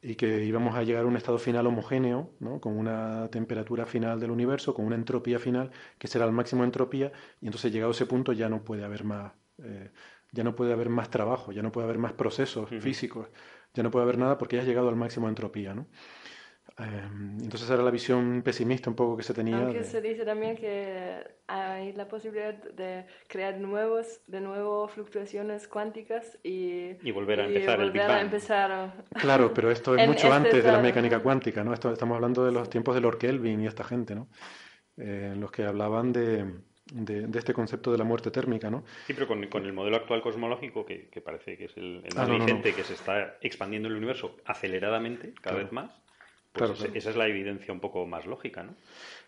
y que íbamos a llegar a un estado final homogéneo, ¿no? con una temperatura final del universo, con una entropía final que será el máximo de entropía, y entonces llegado a ese punto ya no puede haber más, eh, ya no puede haber más trabajo, ya no puede haber más procesos físicos, ya no puede haber nada porque ya has llegado al máximo de entropía, ¿no? Eh, entonces era la visión pesimista un poco que se tenía. Aunque de- se dice también que hay la posibilidad de crear nuevos, de nuevo fluctuaciones cuánticas y, Y volver a empezar el volver Big a Bang. empezar. Claro, pero esto es mucho este antes de la estado. mecánica cuántica, ¿no? Esto, estamos hablando de los tiempos de Lord Kelvin y esta gente, ¿no? Eh, en los que hablaban de, de- de este concepto de la muerte térmica, ¿no? Sí, pero con, con el modelo actual cosmológico, que, que parece que es el, el Ah, más no, no, no. vigente, que se está expandiendo el universo aceleradamente, cada Claro. vez más, pues Claro, esa es la evidencia un poco más lógica, ¿no?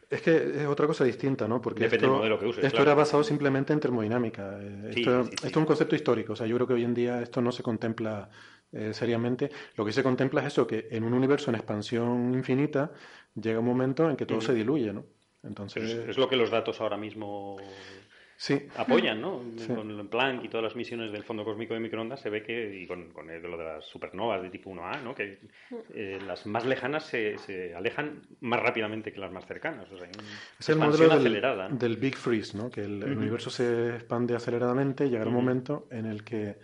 Es que es otra cosa distinta, ¿no? Porque Depende esto, del modelo que uses, esto claro. era basado simplemente en termodinámica. Eh, Sí, esto, sí, sí. esto es un concepto histórico. O sea, yo creo que hoy en día esto no se contempla eh, seriamente. Lo que se contempla es eso, que en un universo en expansión infinita llega un momento en que todo se diluye, ¿no? Entonces, es, es lo que los datos ahora mismo sí, apoyan, ¿no? Sí. Con el Planck y todas las misiones del Fondo Cósmico de Microondas se ve que, y con, con el- lo de las supernovas de tipo 1A, ¿no? Que eh, las más lejanas se, se alejan más rápidamente que las más cercanas. O sea, Es el modelo del, del Big Freeze, ¿no? Que el, el Ujú. universo se expande aceleradamente y llegará un Ujú. momento en el que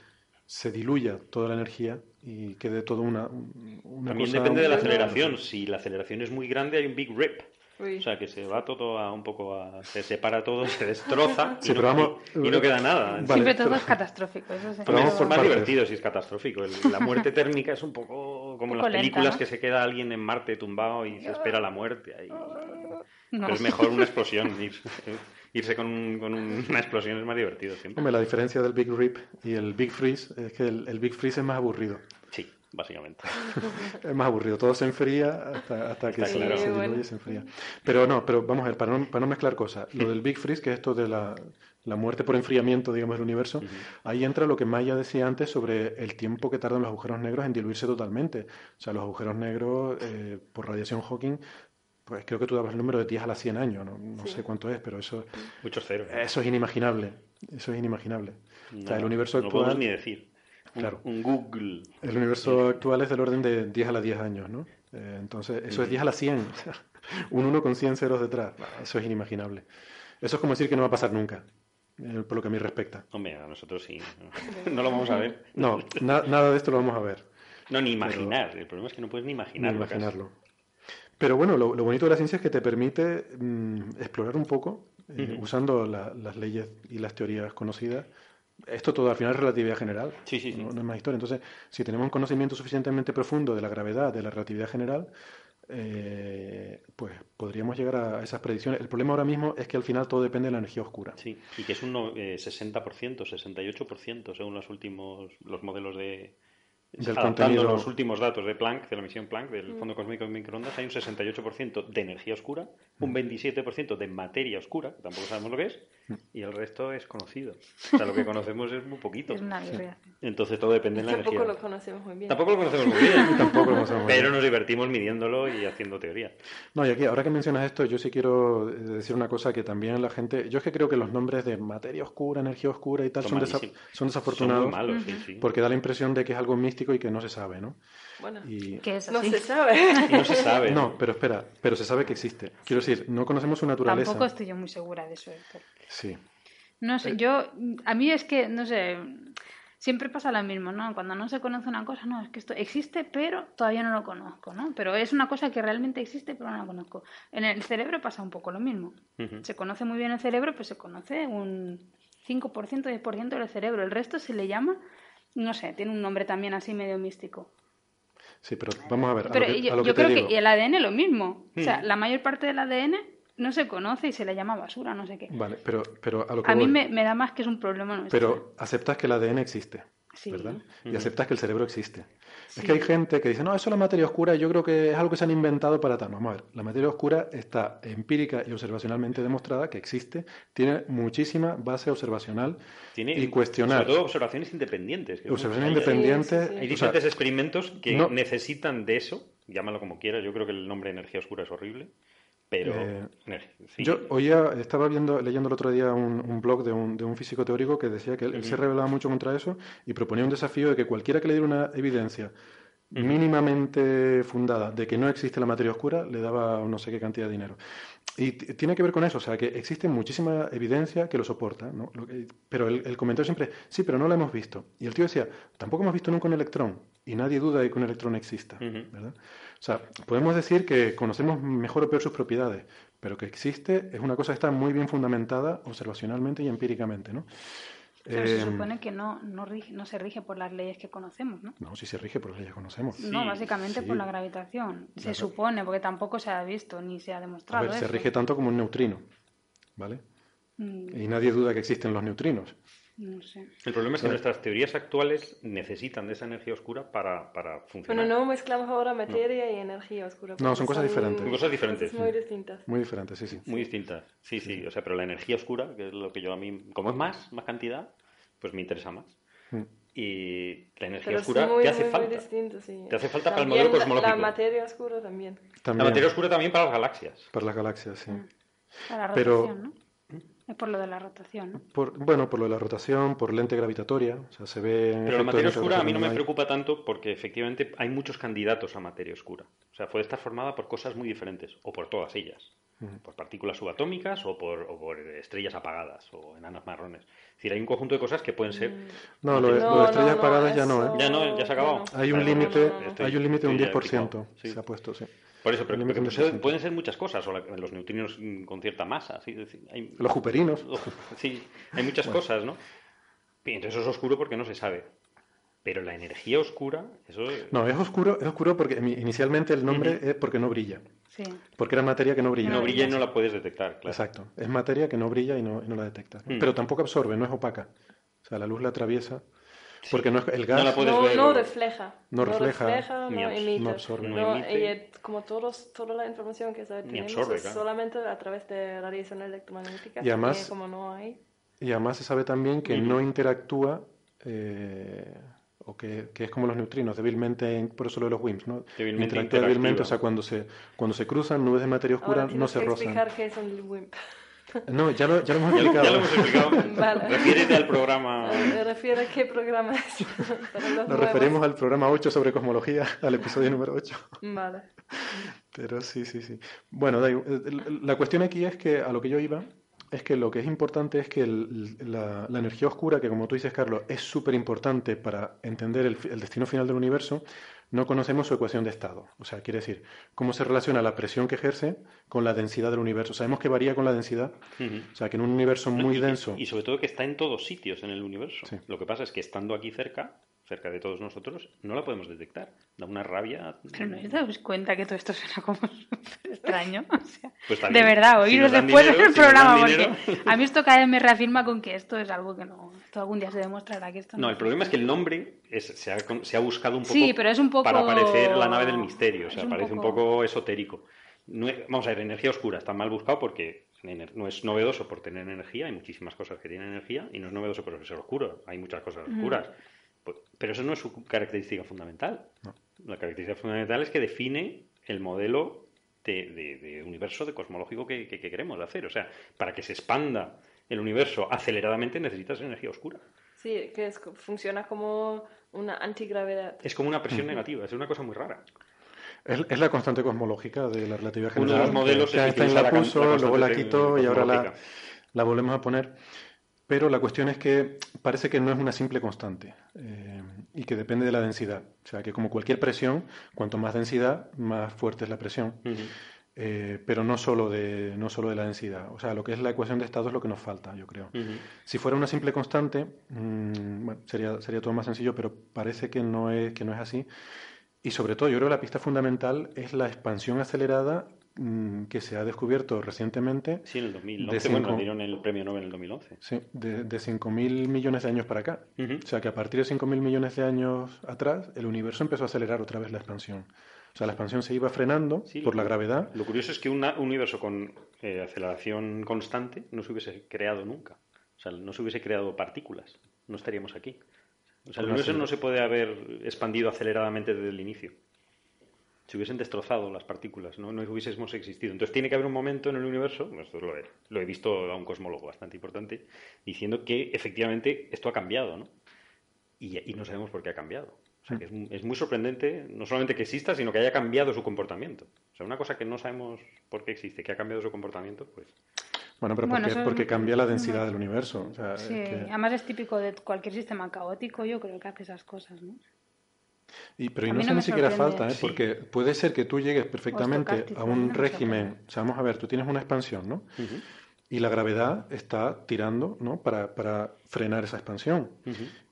se diluya toda la energía y quede todo una, una También cosa- depende de la aceleración. Si la aceleración es muy grande, hay un Big Rip. Uy. O sea, que se va todo a un poco a... Se separa todo, se destroza Sí, y, no, vamos- y- no queda nada. Vale, Siempre todo pero- es catastrófico. Eso se Pero es por más partes. divertido si es catastrófico. El- la muerte térmica es un poco como en poco las lenta, películas ¿no? que se queda alguien en Marte tumbado y se espera la muerte. ahí. No. Pero es mejor una explosión. ir- irse con, una explosión es más divertido siempre. Hombre, la diferencia del Big Rip y el Big Freeze es que el, Big Freeze es más aburrido. Sí, básicamente. es más aburrido, todo se enfría hasta, que se, diluye y se enfría. Pero no, pero vamos a ver, para no, para no mezclar cosas, lo del Big Freeze, que es esto de la, la muerte por enfriamiento, digamos, del universo, ahí entra lo que Maya decía antes sobre el tiempo que tardan los agujeros negros en diluirse totalmente. O sea, los agujeros negros, eh, por radiación Hawking, pues creo que tú dabas el número de 10 a las 100 años, no, sé cuánto es, pero eso... Muchos ceros. Eso es inimaginable, eso es inimaginable. o sea, el universo actual... No podemos ni decir. Claro. Un, Google. El universo actual es del orden de 10 a las 10 años, ¿no? Eh, entonces, eso es 10 a las 100. un 1 con 100 ceros detrás. Eso es inimaginable. Eso es como decir que no va a pasar nunca. Eh, por lo que a mí respecta. Hombre, a nosotros sí. No lo vamos a ver. No, nada de esto lo vamos a ver. No, ni imaginar. El problema es que no puedes ni imaginarlo. imaginarlo. Pero bueno, lo, bonito de la ciencia es que te permite mm, explorar un poco, eh, usando las leyes y las teorías conocidas. Esto todo al final es relatividad general, sí, sí, no, es más historia. Entonces, si tenemos un conocimiento suficientemente profundo de la gravedad, de la relatividad general, eh, pues podríamos llegar a esas predicciones. El problema ahora mismo es que al final todo depende de la energía oscura. Sí, y que es un 60%, 68% según los últimos los modelos de, del contenido. los últimos datos de Planck, de la misión Planck, del mm. Fondo Cósmico de Microondas, hay un 68% de energía oscura, un 27% mm. de materia oscura, que tampoco sabemos lo que es. Y el resto es conocido. O sea, lo que conocemos es muy poquito. Es Entonces todo depende de la energía. Tampoco lo conocemos muy bien. Tampoco lo conocemos muy bien. tampoco lo conocemos muy bien. Pero nos divertimos midiéndolo y haciendo teoría. No, y aquí, ahora que mencionas esto, yo sí quiero eh, decir una cosa que también la gente... Yo es que creo que los nombres de materia oscura, energía oscura y tal son, son, desafortunados. Son malos, sí, sí. Porque da la impresión de que es algo místico y que no se sabe, ¿no? Bueno, y... no se sabe. no se sabe. No, pero espera, pero se sabe que existe. Quiero decir, no conocemos su naturaleza. Tampoco estoy yo muy segura de eso, Héctor. Sí. No sé, yo, a mí es que, no sé, siempre pasa lo mismo, ¿no? Cuando no se conoce una cosa, no, es que esto existe, pero todavía no lo conozco, ¿no? Pero es una cosa que realmente existe, pero no la conozco. En el cerebro pasa un poco lo mismo. Se conoce muy bien el cerebro, pues se conoce un 5%, 10% del cerebro. El resto se le llama, no sé, tiene un nombre también así medio místico. Sí, pero vamos a ver. Pero yo, creo que y el ADN lo mismo. O sea, la mayor parte del ADN no se conoce y se le llama basura, no sé qué. Vale, pero, pero a lo que A mí me, da más que es un problema nuestro. Pero aceptas que el ADN existe, ¿verdad? Y aceptas que el cerebro existe. Es que hay gente que dice, no, eso es la materia oscura, yo creo que es algo que se han inventado para tal. Vamos a ver, la materia oscura está empírica y observacionalmente demostrada que existe, tiene muchísima base observacional y cuestionar. Sobre todo observaciones independientes. Observaciones independientes. hay diferentes experimentos que necesitan de eso, llámalo como quieras, yo creo que el nombre energía oscura es horrible. Pero eh, yo oía, estaba viendo, leyendo el otro día un, blog de un, de un, físico teórico que decía que él, se rebelaba mucho contra eso y proponía un desafío de que cualquiera que le diera una evidencia mínimamente fundada de que no existe la materia oscura le daba no sé qué cantidad de dinero. Y tiene que ver con eso, o sea, que existe muchísima evidencia que lo soporta, ¿no? pero el, el, comentario siempre, sí, pero no la hemos visto. Y el tío decía, tampoco hemos visto nunca un electrón, y nadie duda de que un electrón exista, ¿verdad? O sea, podemos decir que conocemos mejor o peor sus propiedades, pero que existe es una cosa que está muy bien fundamentada observacionalmente y empíricamente, ¿no? Pero se eh, supone que no, no, no, se rige por las leyes que conocemos, ¿no? No, sí se rige por las leyes que conocemos. No, básicamente por la gravitación. Se supone, porque tampoco se ha visto ni se ha demostrado. A ver, se rige tanto como un neutrino, ¿vale? Mm. Y nadie duda que existen los neutrinos. El problema es que nuestras teorías actuales necesitan de esa energía oscura para, para funcionar. Bueno, no mezclamos ahora materia y energía oscura. No, son cosas diferentes. Son cosas diferentes. muy distintas. Muy diferentes, sí, sí. Muy distintas, sí, sí, O sea, pero la energía oscura, que es lo que yo a mí, como es más, más cantidad, pues me interesa más. Mm. Y la energía oscura te hace falta. Te hace falta para el modelo cosmológico. La materia oscura también. La materia oscura también para las galaxias. Para las galaxias, sí. Para la pero, ¿no? Es por lo de la rotación, ¿no? Por, bueno, por lo de la rotación, por lente gravitatoria. O sea, se ve. Pero la materia oscura a mí no me preocupa tanto porque efectivamente hay muchos candidatos a materia oscura. O sea, puede estar formada por cosas muy diferentes, o por todas ellas. Por partículas subatómicas o por, o por, estrellas apagadas o enanas marrones. Es decir, hay un conjunto de cosas que pueden ser. Mm. No, lo de, estrellas apagadas ya no, ¿eh? Ya no, ya se ha acabado. Hay un límite, hay un límite de un 10%. Se ha puesto, sí. Por eso, pero, pueden ser muchas cosas, o los neutrinos con cierta masa. los juperinos. Sí, hay muchas cosas, ¿no? Entonces eso es oscuro porque no se sabe. Pero la energía oscura, eso... No, es oscuro, es oscuro porque inicialmente el nombre es porque no brilla. Sí. Porque era materia que no brilla. No brilla y no la puedes detectar, claro. Exacto. Es materia que no brilla y no, y no la detectas. ¿no? Mm. Pero tampoco absorbe, no es opaca. O sea, la luz la atraviesa. Porque no es, el gas No la puedes no, ver. no refleja. No refleja, no ni abs- emite. no absorbe. No No, emite. y, como todos, toda la información que tenemos absorbe, es claro. solamente a través de radiación electromagnética. Y además- como no hay. Y además se sabe también que Ujú. no interactúa, eh, o que, que es como los neutrinos, débilmente, en- por eso lo de los WIMPs, ¿no? Débilmente interactúa débilmente, o sea, cuando se, cuando se cruzan nubes de materia oscura Ahora no se que rozan. explicar qué es un WIMP. No, ya lo, ya lo hemos explicado. ya lo hemos explicado. Vale. Refiérete al programa. Me refiero a qué programa es. Para los Nos nuevos. referimos al programa 8 sobre cosmología, al episodio número 8. Vale. Pero sí, sí, sí. Bueno, igual. El- la cuestión aquí es que a lo que yo iba es que lo que es importante es que el- la, la energía oscura, que como tú dices, Carlos, es súper importante para entender el, el destino final del universo, no conocemos su ecuación de estado. O sea, quiere decir, cómo se relaciona la presión que ejerce con la densidad del universo. Sabemos que varía con la densidad, o sea, que en un universo muy Y- denso. Y sobre todo que está en todos sitios en el universo. Sí. Lo que pasa es que estando aquí cerca, cerca de todos nosotros, no la podemos detectar. Da una rabia. Pero no os dais cuenta que todo esto suena como súper extraño. O sea, Pues de verdad, Si oíros dan después dinero, en el si programa, porque a mí esto cada vez me reafirma con que esto es algo que no. Esto algún día se demostrará que esto no. No, el problema es que el nombre es- se, ha, se ha buscado un poco, Sí, pero es un poco- para parecer la nave del misterio. O sea, un parece un poco- poco esotérico. No es- vamos a ver, energía oscura está mal buscado porque no es novedoso por tener energía. Hay muchísimas cosas que tienen energía y no es novedoso por ser oscuro. Hay muchas cosas oscuras. Pues- pero eso no es su característica fundamental. No. La característica fundamental es que define el modelo de, de- de universo de cosmológico que, que- que queremos hacer. O sea, para que se expanda el universo aceleradamente necesitas energía oscura. Sí, que es, funciona como una antigravedad. Es como una presión negativa, es una cosa muy rara. Es, es la constante cosmológica de la relatividad Uno de general. los modelos que es Einstein la puso, la luego la quitó y ahora la volvemos a poner. Pero la cuestión es que parece que no es una simple constante eh, y que depende de la densidad. O sea, que como cualquier presión, cuanto más densidad, más fuerte es la presión. Eh, pero no solo, de, no solo de la densidad. O sea, lo que es la ecuación de estado es lo que nos falta, yo creo. Si fuera una simple constante, mm, bueno, sería, sería todo más sencillo, pero parece que no es, que no es así. Y sobre todo, yo creo que la pista fundamental es la expansión acelerada que se ha descubierto recientemente Sí, en el De 2011. Bueno, cinco- dieron el premio Nobel en el 2011. sí, de, de 5.000 millones de años para acá. O sea que a partir de 5.000 millones de años atrás, el universo empezó a acelerar otra vez la expansión. O sea, la expansión se iba frenando Sí, por la gravedad. Lo curioso es que una- un universo con eh, aceleración constante no se hubiese creado nunca. O sea, no se hubiese creado partículas. No estaríamos aquí. O sea, el universo no se puede haber expandido aceleradamente desde el inicio. Se hubiesen destrozado las partículas, no, no hubiésemos existido. Entonces tiene que haber un momento en el universo, esto lo he, lo he visto a un cosmólogo bastante importante, diciendo que efectivamente esto ha cambiado, ¿no? Y, y no sabemos por qué ha cambiado. O sea, que es, mu- es muy sorprendente, no solamente que exista, sino que haya cambiado su comportamiento. O sea, una cosa que no sabemos por qué existe, que ha cambiado su comportamiento, pues... Bueno, pero Bueno, porque, cambia la densidad del universo. O sea, es Sí, que- además es típico de cualquier sistema caótico, yo creo que hace esas cosas, ¿no? Y, pero y no mí sé no ni siquiera falta, ¿eh? Sí. porque puede ser que tú llegues perfectamente a un no me régimen. O sea, vamos a ver, tú tienes una expansión, ¿no? Y la gravedad está tirando, ¿no? Para, para frenar esa expansión.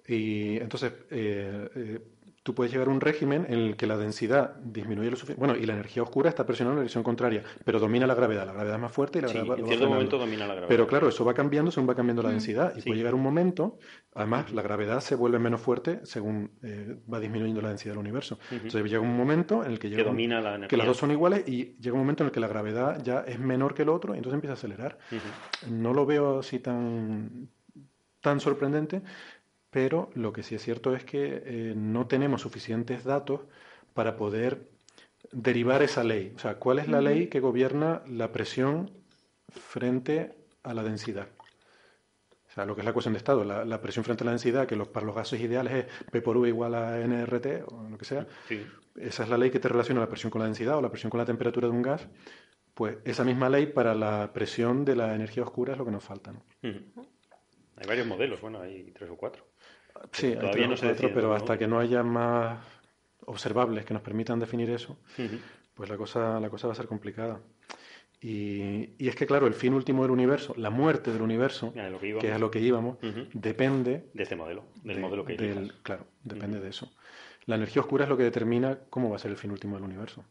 Y entonces, eh, eh, tú puedes llegar a un régimen en el que la densidad disminuye lo suficiente. Bueno, y la energía oscura está presionando en la dirección contraria, pero domina la gravedad. La gravedad es más fuerte y la Sí, gravedad en va momento domina la gravedad. Pero claro, eso va cambiando según va cambiando la Mm. densidad. Y Sí. puede llegar un momento, además, la gravedad se vuelve menos fuerte según eh, va disminuyendo la densidad del universo. Entonces llega un momento en el que que llega un- domina la que energía. las dos son iguales y llega un momento en el que la gravedad ya es menor que el otro y entonces empieza a acelerar. No lo veo así tan, tan sorprendente, pero lo que sí es cierto es que eh, no tenemos suficientes datos para poder derivar esa ley. O sea, ¿cuál es la ley que gobierna la presión frente a la densidad? O sea, lo que es la cuestión de estado, la, la presión frente a la densidad, que los, para los gases ideales es P por U igual a NRT o lo que sea. Sí. Esa es la ley que te relaciona la presión con la densidad o la presión con la temperatura de un gas. Pues esa misma ley para la presión de la energía oscura es lo que nos falta. Hay varios modelos, bueno, hay tres o cuatro. Sí, hay tres no se cuatro, pero ¿no? hasta que no haya más observables que nos permitan definir eso, pues la cosa, la cosa va a ser complicada. Y, y es que, claro, el fin último del universo, la muerte del universo, que es a lo que íbamos, Ujú. depende De este modelo, del de- modelo que del-. Claro, depende de eso. La energía oscura es lo que determina cómo va a ser el fin último del universo.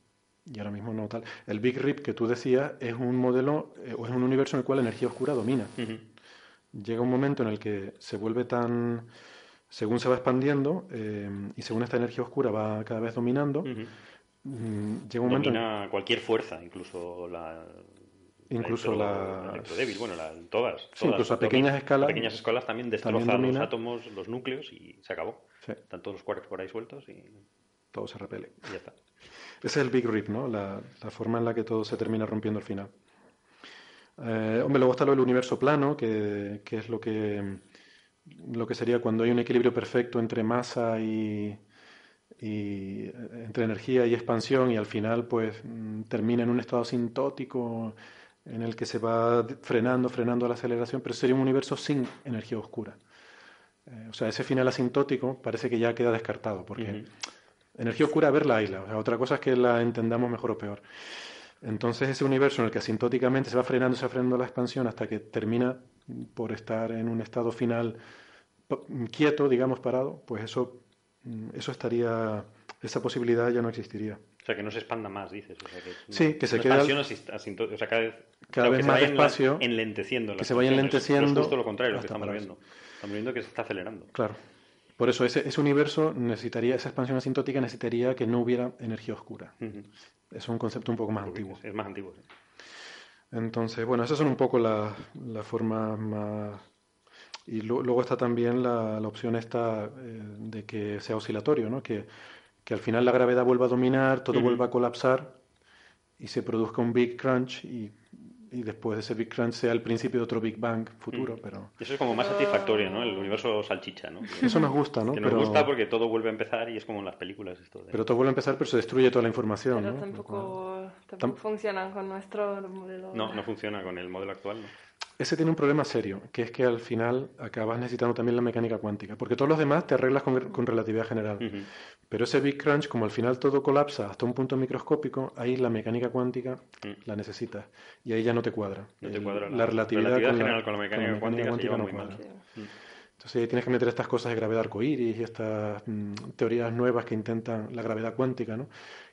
y ahora mismo no tal. El Big Rip que tú decías es un modelo eh, o es un universo en el cual la energía oscura domina. Llega un momento en el que se vuelve tan, según se va expandiendo eh, y según esta energía oscura va cada vez dominando, mm, llega un momento... Domina cualquier fuerza, incluso la... Incluso la... débil, bueno, todas, Sí, incluso a pequeñas escalas. A pequeñas escalas también destroza los átomos, los núcleos y se acabó. Sí. Están todos los quarks por ahí sueltos y... Todo se repele. Y ya está. Ese es el Big Rip, ¿no? La, forma en la que todo se termina rompiendo al final. Eh, hombre, luego está lo del universo plano, que, es lo que, lo que sería cuando hay un equilibrio perfecto entre masa y, y entre energía y expansión y al final pues mm, termina en un estado asintótico en el que se va frenando, frenando la aceleración, pero sería un universo sin energía oscura. Eh, o sea, ese final asintótico parece que ya queda descartado, porque Energía oscura, verla la O otra cosa es que la entendamos mejor o peor. Entonces, ese universo en el que asintóticamente se va frenando, se va frenando la expansión hasta que termina por estar en un estado final quieto, digamos, parado, pues eso, eso estaría, esa posibilidad ya no existiría. O sea, que no se expanda más, dices. sí, que se quede. o sea, cada vez, cada vez más despacio. Enlenteciendo. Que se vaya enlenteciendo. Es justo lo contrario lo que estamos viendo. Estamos viendo que se está acelerando. Claro. Por eso ese, universo necesitaría, esa expansión asintótica necesitaría que no hubiera energía oscura. Es un concepto un poco más antiguo. Es más antiguo, sí. Entonces, bueno, esas son un poco las la formas más... Y luego está también la, opción esta eh, de que sea oscilatorio, ¿no? Que, que, al final la gravedad vuelva a dominar, todo vuelva a colapsar y se produzca un big crunch y y después de ese Big Crunch sea el principio de otro Big Bang futuro, mm. pero... Eso es como más satisfactorio, ¿no? El universo salchicha, ¿no? Eso nos gusta, ¿no? Que nos gusta porque todo vuelve a empezar y es como en las películas esto Pero todo vuelve a empezar, pero se destruye toda la información, pero tampoco, tampoco funciona con nuestro modelo... No, no funciona con el modelo actual, ¿no? Ese tiene un problema serio, que es que al final acabas necesitando también la mecánica cuántica, porque todos los demás te arreglas con, relatividad general. Pero ese Big Crunch, como al final todo colapsa hasta un punto microscópico, ahí la mecánica cuántica mm. la necesitas y ahí ya no te cuadra. No te cuadra la, relatividad, general con la mecánica, cuántica, no cuadra. Mm. Entonces tienes que meter estas cosas de gravedad arcoíris y estas mm, teorías nuevas que intentan, la gravedad cuántica, ¿no?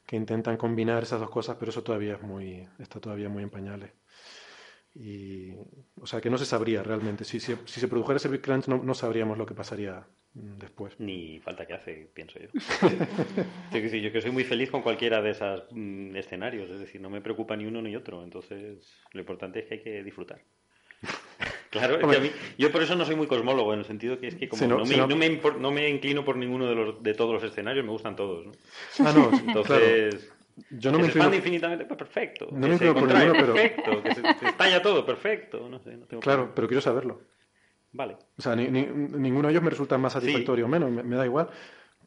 que intentan combinar esas dos cosas, pero eso todavía es muy, está todavía muy en pañales. Y, o sea, que no se sabría realmente. Si, si, se produjera ese Big Crunch, no, no, sabríamos lo que pasaría mm, después. Ni falta que hace, pienso yo. yo que soy muy feliz con cualquiera de esos mm, escenarios. Es decir, no me preocupa ni uno ni otro. Entonces, lo importante es que hay que disfrutar. Claro, es que a mí, yo por eso no soy muy cosmólogo, en el sentido que es que como no, me, no... me no, me, inclino por ninguno de, los, de todos los escenarios, me gustan todos. ¿no? Ah, no, Entonces, yo no me inclino... infinitamente, pues perfecto. No me inclino por ninguno, pero... Perfecto, que se, estalla todo, perfecto. No sé, no tengo claro, pero quiero saberlo. Vale. O sea, ni, ninguno de ellos me resulta más satisfactorio o menos, me, da igual.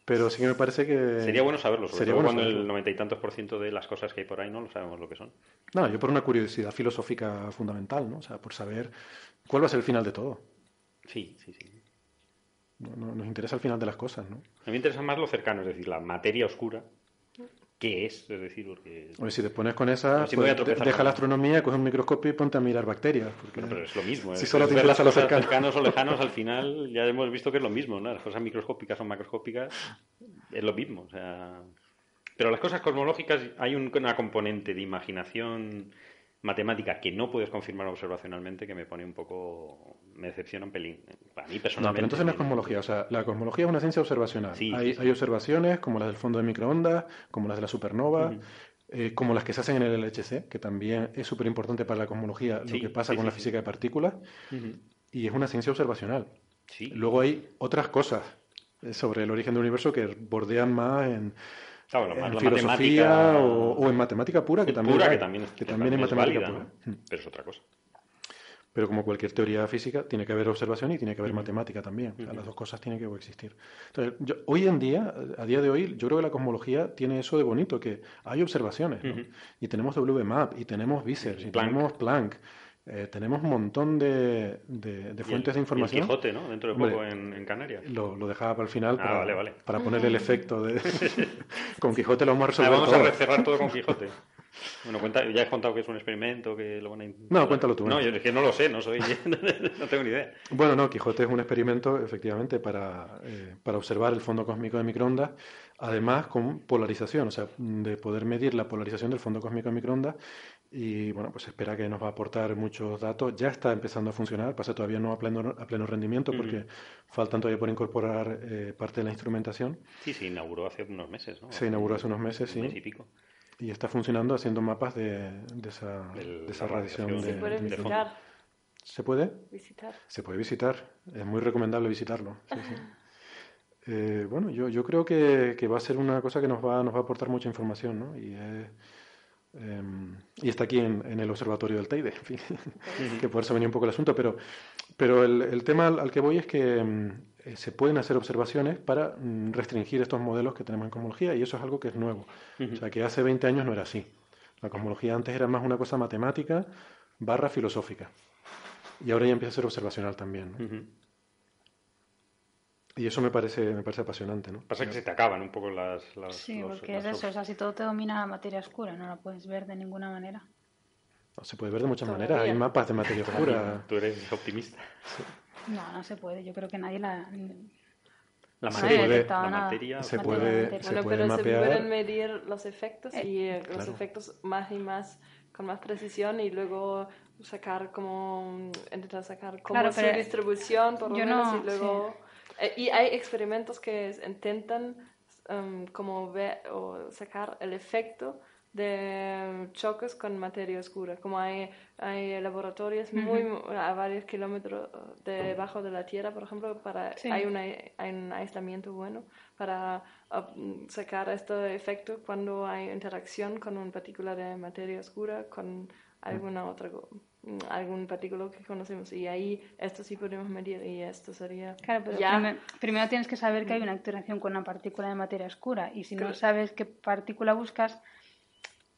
Pero sí que me parece que... Sería bueno saberlo, sobre Sería todo bueno cuando el noventa y tantos por ciento de las cosas que hay por ahí no lo sabemos lo que son. No, yo por una curiosidad filosófica fundamental, ¿no? O sea, por saber cuál va a ser el final de todo. Sí, sí, sí. No, nos interesa el final de las cosas, ¿no? A mí me interesa más lo cercano, es decir, la materia oscura qué es, es decir, porque... si te pones con esa, pues, deja la astronomía, coge un microscopio y ponte a mirar bacterias. Porque... pero es lo mismo. Si solo te las cosas cercanos o lejanos, al final ya hemos visto que es lo mismo, ¿no? Las cosas microscópicas o macroscópicas es lo mismo, o sea... Pero las cosas cosmológicas hay una componente de imaginación matemática que no puedes confirmar observacionalmente que me pone un poco me decepciona un pelín para mí personalmente no pero entonces es cosmología o sea la cosmología es una ciencia observacional. Hay, hay, observaciones como las del fondo de microondas como las de la supernova eh, como las que se hacen en el LHC que también es súper importante para la cosmología lo que pasa con la física de partículas y es una ciencia observacional. Luego hay otras cosas eh, sobre el origen del universo que bordean más en en filosofía o, en matemática pura, que también, que también, es, matemática válida, pura. Pero es otra cosa. Pero como cualquier teoría física, tiene que haber observación y tiene que haber matemática también. las dos cosas tienen que coexistir. Entonces, hoy en día, a día de hoy, yo creo que la cosmología tiene eso de bonito, que hay observaciones. Y tenemos WMAP, y tenemos VISER, y tenemos Planck. Eh, tenemos un montón de, de, fuentes de información. el Quijote, ¿no? Dentro de poco en, Canarias. Lo, lo, dejaba para el final ah, para, vale, vale. para poner el efecto de... con Quijote lo vamos a resolver ah, vamos a cerrar todo con Quijote. Bueno, cuenta, ya has contado que es un experimento, que lo van a... No, cuéntalo tú. No, ¿eh? yo es que no lo sé, no soy... no tengo ni idea. Bueno, no, Quijote es un experimento, efectivamente, para, eh, para observar el fondo cósmico de microondas, además con polarización, o sea, de poder medir la polarización del fondo cósmico de microondas y, bueno, pues espera que nos va a aportar muchos datos. Ya está empezando a funcionar, pasa todavía no a pleno, a pleno rendimiento porque faltan todavía por incorporar eh, parte de la instrumentación. Sí, se inauguró hace unos meses, ¿no? Se inauguró hace unos meses, Un sí. mes y pico. Y está funcionando haciendo mapas de, de esa, Del- de esa radiación. radiación Se de- puede de- visitar, ¿Se puede? visitar. Se puede visitar, es muy recomendable visitarlo. sí, sí. Eh, bueno, yo, yo creo que, que va a ser una cosa que nos va, nos va a aportar mucha información, ¿no? Y, es, em, y está aquí en, en el observatorio del Teide, en fin, que por eso venía un poco el asunto, pero, pero el, el tema al, al que voy es que em, eh, se pueden hacer observaciones para mm, restringir estos modelos que tenemos en cosmología y eso es algo que es nuevo. O sea, que hace 20 años no era así. La cosmología antes era más una cosa matemática barra filosófica. Y ahora ya empieza a ser observacional también. ¿no? Ujú. Y eso me parece, me parece apasionante, ¿no? Pasa que se te acaban un poco las... las Sí, los- porque es las eso, o sea, si todo te domina la materia oscura, no la puedes ver de ninguna manera. No, se puede ver de muchas Todavía. maneras. Hay mapas de materia oscura. Tú eres optimista. No, no se puede, yo creo que nadie la... La Se materia... puede- la materia... Se Materia, puede, materia. se Bueno, puede pero se mapear. pueden medir los efectos Eh, y eh, los claro. efectos más y más con más precisión y luego sacar como mm, intentar sacar como Claro, su distribución por lo menos no- y luego eh, y hay experimentos que intentan em, como ver o sacar el efecto de choques con materia oscura. Como hay hay laboratorios muy a varios kilómetros debajo de la tierra por ejemplo para Sí. hay una hay un aislamiento bueno para uh, sacar este efecto cuando hay interacción con una partícula de materia oscura con alguna otra algún partículo que conocemos. Y ahí esto sí podemos medir y esto sería Claro, pero ya prime- primero tienes que saber que hay una interacción con una partícula de materia oscura. Y si no Claro. sabes qué partícula buscas,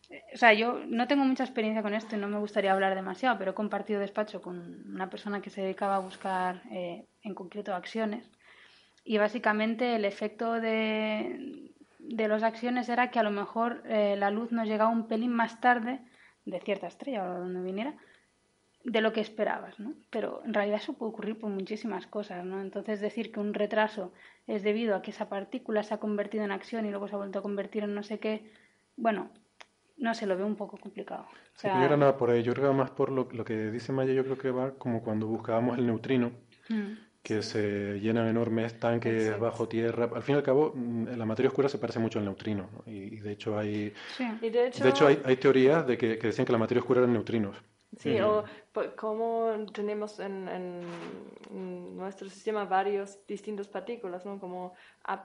eh, o sea, yo no tengo mucha experiencia con esto y no me gustaría hablar demasiado, pero he compartido despacho con una persona que se dedicaba a buscar eh, en concreto acciones. Y básicamente el efecto de, de los acciones era que a lo mejor eh, la luz nos llegaba un pelín más tarde de cierta estrella o donde viniera de lo que esperabas, ¿no? Pero en realidad eso puede ocurrir por muchísimas cosas, ¿no? Entonces decir que un retraso es debido a que esa partícula se ha convertido en acción y luego se ha vuelto a convertir en no sé qué, bueno, no sé, lo veo un poco complicado. O sea, yo era nada por ahí. Yo creo que más por lo, lo que dice Maya, yo creo que va como cuando buscábamos el neutrino, mm, que se llenan enormes tanques Exacto. bajo tierra. Al fin y al cabo, mm, la materia oscura se parece mucho al neutrino. ¿no? Y, y de hecho hay, sí. y de hecho, de hecho hay, hay teorías de que, que decían que la materia oscura eran neutrinos. Sí, o po- como tenemos en, en- nuestro sistema varios distintos partículas, ¿no? Como up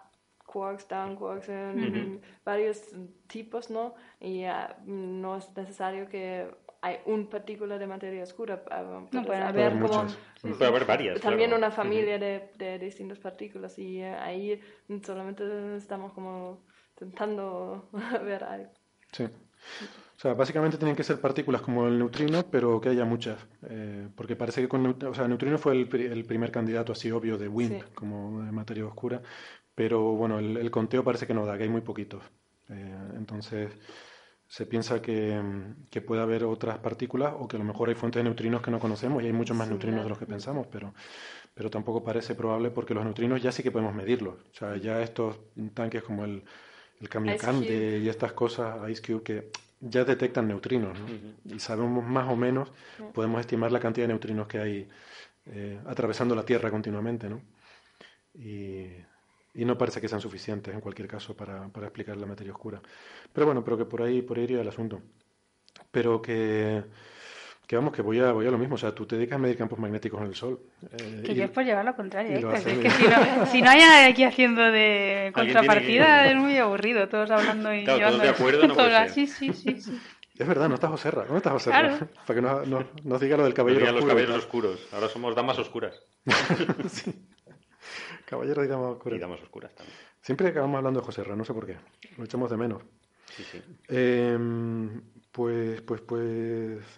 quarks, down quarks, en varios tipos, ¿no? Y ah, no es necesario que hay un partícula de materia oscura. ah, puede pueden haber haber como muchas. sí, Puede haber varias, también claro. una familia de, de distintas partículas y eh, ahí solamente estamos como intentando ver algo. Sí. O sea, básicamente tienen que ser partículas como el neutrino, pero que haya muchas. Eh, porque parece que con o sea, el neutrino fue el, el primer candidato así obvio de WIMP, Sí. como de materia oscura. Pero bueno, el, el conteo parece que no da, que hay muy poquitos. Eh, entonces, se piensa que, que puede haber otras partículas o que a lo mejor hay fuentes de neutrinos que no conocemos y hay muchos más Sí, neutrinos de los que pensamos, pero, pero tampoco parece probable porque los neutrinos ya sí que podemos medirlos. O sea, ya estos tanques como el, el Kamiokande Cube. y estas cosas, Ice Cube, que ya detectan neutrinos, ¿no? Y sabemos más o menos, podemos estimar la cantidad de neutrinos que hay eh, atravesando la Tierra continuamente, ¿no? Y, y no parece que sean suficientes en cualquier caso para, para explicar la materia oscura. Pero bueno, pero que por ahí, por ahí iría el asunto. Pero que, que vamos, que voy a, voy a lo mismo. O sea, tú te dedicas a medir campos magnéticos en el Sol. eh, Que y- yo es por llevar lo contrario, y lo Héctor, hace es muy que bien. si no, si no hay nadie aquí haciendo de contrapartida es muy aburrido, todos hablando y Claro, todos llevando de acuerdo no puede sí, sí, sí. Es verdad, no está Joserra. ¿Dónde está Joserra? Claro. Para que nos, nos, nos diga lo del caballero los oscuro y caballeros oscuros. Ahora somos damas oscuras. Caballero y dama oscura. Y damas oscuras también. Siempre acabamos hablando de Joserra, no sé por qué. Lo echamos de menos. Sí, sí. Em, pues, pues, pues,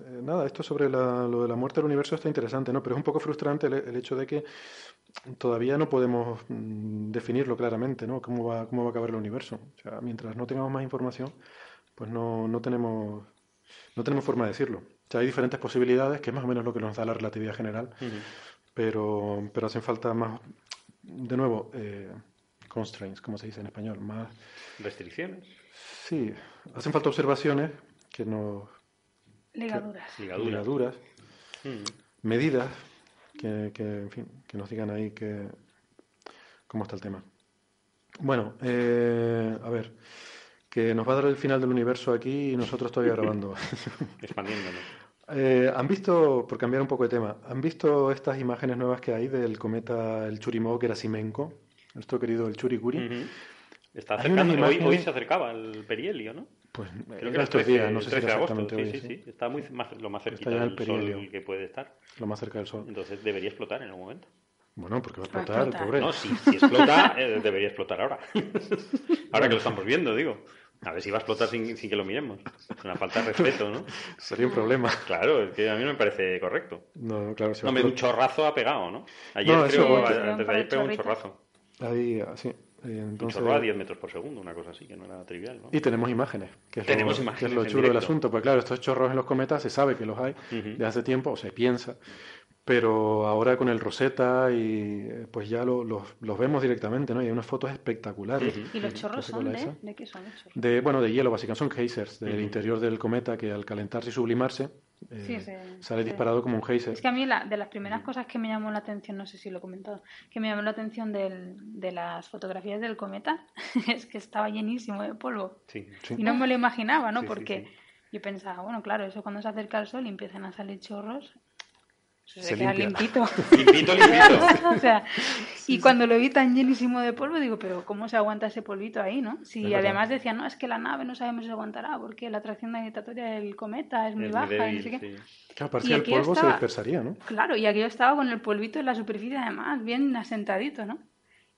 eh, nada, esto sobre la- lo de la muerte del universo está interesante, ¿no? Pero es un poco frustrante el, el hecho de que todavía no podemos mm, definirlo claramente, ¿no? ¿Cómo va, cómo va a acabar el universo? O sea, mientras no tengamos más información, pues no, no tenemos no tenemos forma de decirlo. O sea, hay diferentes posibilidades, que es más o menos lo que nos da la relatividad general, pero, pero hacen falta más, de nuevo, eh, constraints, como se dice en español, más... ¿Restricciones? Sí, hacen falta observaciones que nos... Ligaduras. Ligaduras. Medidas que, que, en fin, que nos digan ahí que, cómo está el tema. Bueno, eh, a ver, que nos va a dar el final del universo aquí y nosotros todavía grabando. Expandiéndonos. Eh, ¿Han visto, por cambiar un poco de tema, ¿han visto estas imágenes nuevas que hay del cometa, el Churyumov Gerasimenko? Nuestro querido el Churikuri. Está acercando, hoy, se acercaba el perihelio, ¿no? Pues Creo que estos días, no sé si exactamente hoy, sí, sí, sí, Está muy más, lo más cerquita del sol que puede estar. Lo más cerca del sol. Entonces debería explotar en algún momento. Bueno, porque va a explotar, pobre. No, si, si explota, eh, debería explotar ahora. ahora que lo estamos viendo, digo. A ver si va a explotar sin, sin que lo miremos. Una falta de respeto, ¿no? Sería un problema. Claro, es que a mí no me parece correcto. No, claro. Si no, me un chorrazo ha pegado, ¿no? Ayer no, creo, antes de ayer pegó un chorrazo. Ahí, así. Entonces... Un chorro a 10 metros por segundo, una cosa así, que no era trivial, ¿no? Y tenemos imágenes, que es, tenemos lo, imágenes que es lo chulo del asunto. Pues claro, estos chorros en los cometas se sabe que los hay de hace tiempo, o se piensa, pero ahora con el Rosetta y eh, pues ya lo, los vemos directamente, ¿no? Y hay unas fotos espectaculares. ¿Y los chorros son de? ¿De qué son los chorros? De, bueno, de hielo, básicamente son geysers del interior del cometa que al calentarse y sublimarse eh, sale disparado como un geyser. Es que a mí la, de las primeras cosas que me llamó la atención, no sé si lo he comentado, que me llamó la atención del, de las fotografías del cometa es que estaba llenísimo de polvo. Sí, y no me lo imaginaba, ¿no? Porque yo pensaba, bueno, claro, eso cuando se acerca al sol y empiezan a salir chorros, se, queda limpito. limpito, limpito. o sea, y cuando lo vi tan llenísimo de polvo, digo, pero ¿cómo se aguanta ese polvito ahí, no? Si además decían, no, es que la nave no sabemos si aguantará, porque la atracción gravitatoria del cometa es muy baja y no sé qué. Claro, parecía el polvo se dispersaría, ¿no? Claro, y aquí yo estaba con el polvito en la superficie, además, bien asentadito, ¿no?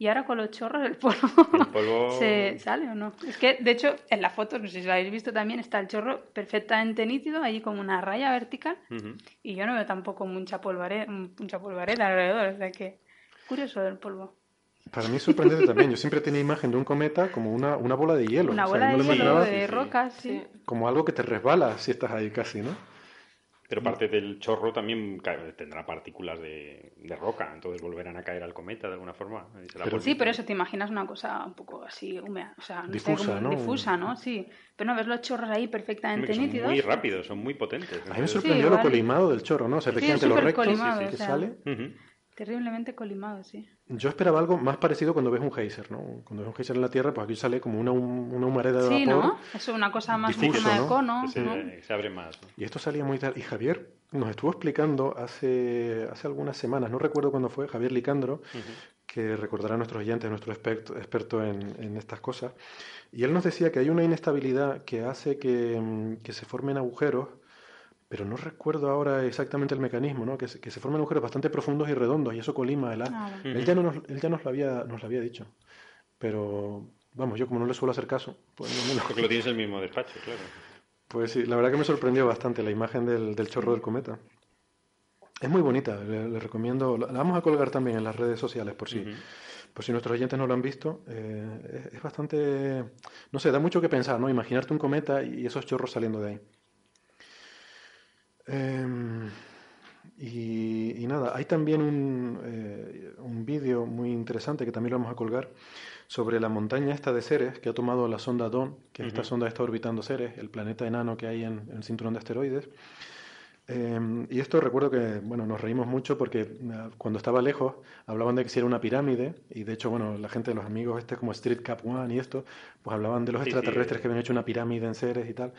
Y ahora con los chorros el polvo, se sale o no. Es que, de hecho, en la foto, no sé si lo habéis visto también, está el chorro perfectamente nítido, ahí como una raya vertical. Y yo no veo tampoco mucha polvareda, mucha polvareda alrededor. O sea que, curioso el polvo. Para mí es sorprendente también. Yo siempre tenía imagen de un cometa como una, una bola de hielo. Una bola de hielo, de rocas, sí. Como algo que te resbala si estás ahí casi, ¿no? Pero parte del chorro también tendrá partículas de, roca, entonces volverán a caer al cometa de alguna forma. sí, pero eso te imaginas una cosa un poco así húmeda, o sea, no difusa, sé, ¿no? difusa, ¿no? Sí, pero no ves los chorros ahí perfectamente son nítidos. Muy rápidos, son muy potentes. A mí me sorprendió lo colimado del chorro, ¿no? O sea, efectivamente los rectos que sale. Terriblemente colimado, sí. Yo esperaba algo más parecido cuando ves un geyser, ¿no? Cuando ves un geyser en la Tierra, pues aquí sale como una, una humareda de sí, vapor. ¿no? Es una cosa más difuso, de cono. Se, se, abre más. Y esto salía muy tal. Y Javier nos estuvo explicando hace, hace algunas semanas, no recuerdo cuándo fue, Javier Licandro, que recordará a nuestros oyentes, nuestro experto, experto en, en, estas cosas. Y él nos decía que hay una inestabilidad que hace que, mm, que se formen agujeros pero no recuerdo ahora exactamente el mecanismo, ¿no? que, se, que se forman agujeros bastante profundos y redondos y eso colima el ah, él, ya no nos, él ya nos lo, había, nos lo había dicho, pero vamos, yo como no le suelo hacer caso... Pues no lo... Porque lo tienes en el mismo despacho, claro. Pues sí, la verdad que me sorprendió bastante la imagen del, del chorro del cometa. Es muy bonita, le, recomiendo, la vamos a colgar también en las redes sociales por si, por si nuestros oyentes no lo han visto. Eh, es, es, bastante, no sé, da mucho que pensar, ¿no? Imaginarte un cometa y esos chorros saliendo de ahí. Em, y, nada, hay también un, eh, un vídeo muy interesante que también lo vamos a colgar sobre la montaña esta de Ceres que ha tomado la sonda Dawn, que esta sonda está orbitando Ceres, el planeta enano que hay en, el cinturón de asteroides. Em, y esto recuerdo que, bueno, nos reímos mucho porque eh, cuando estaba lejos hablaban de que si era una pirámide y de hecho, bueno, la gente, los amigos este como Street Cap One y esto, pues hablaban de los extraterrestres que habían hecho una pirámide en Ceres y tal.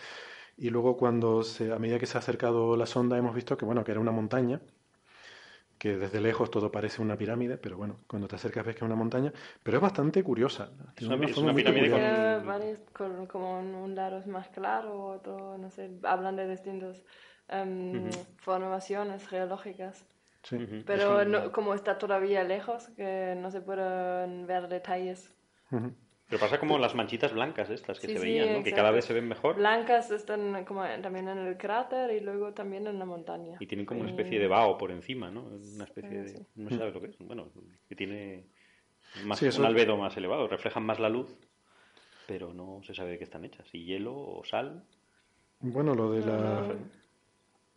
Y luego cuando se, a medida que se ha acercado la sonda hemos visto que bueno que era una montaña, que desde lejos todo parece una pirámide, pero bueno, cuando te acercas ves que es una montaña, pero es bastante curiosa. Es una, pirámide con... como un lado es más claro, otro, no sé, hablan de distintas um, formaciones geológicas. Sí. Pero como está todavía lejos, que no se pueden ver detalles. Pero pasa como las manchitas blancas estas que se veían, ¿no? que cada vez se ven mejor. Blancas están como también en el cráter y luego también en la montaña. Y tienen como una especie de vaho por encima, ¿no? Una especie de... No sabes lo que es. Bueno, que tiene más, un albedo más elevado, reflejan más la luz pero no se sabe de qué están hechas. ¿Y hielo o sal? Bueno, lo de la... No.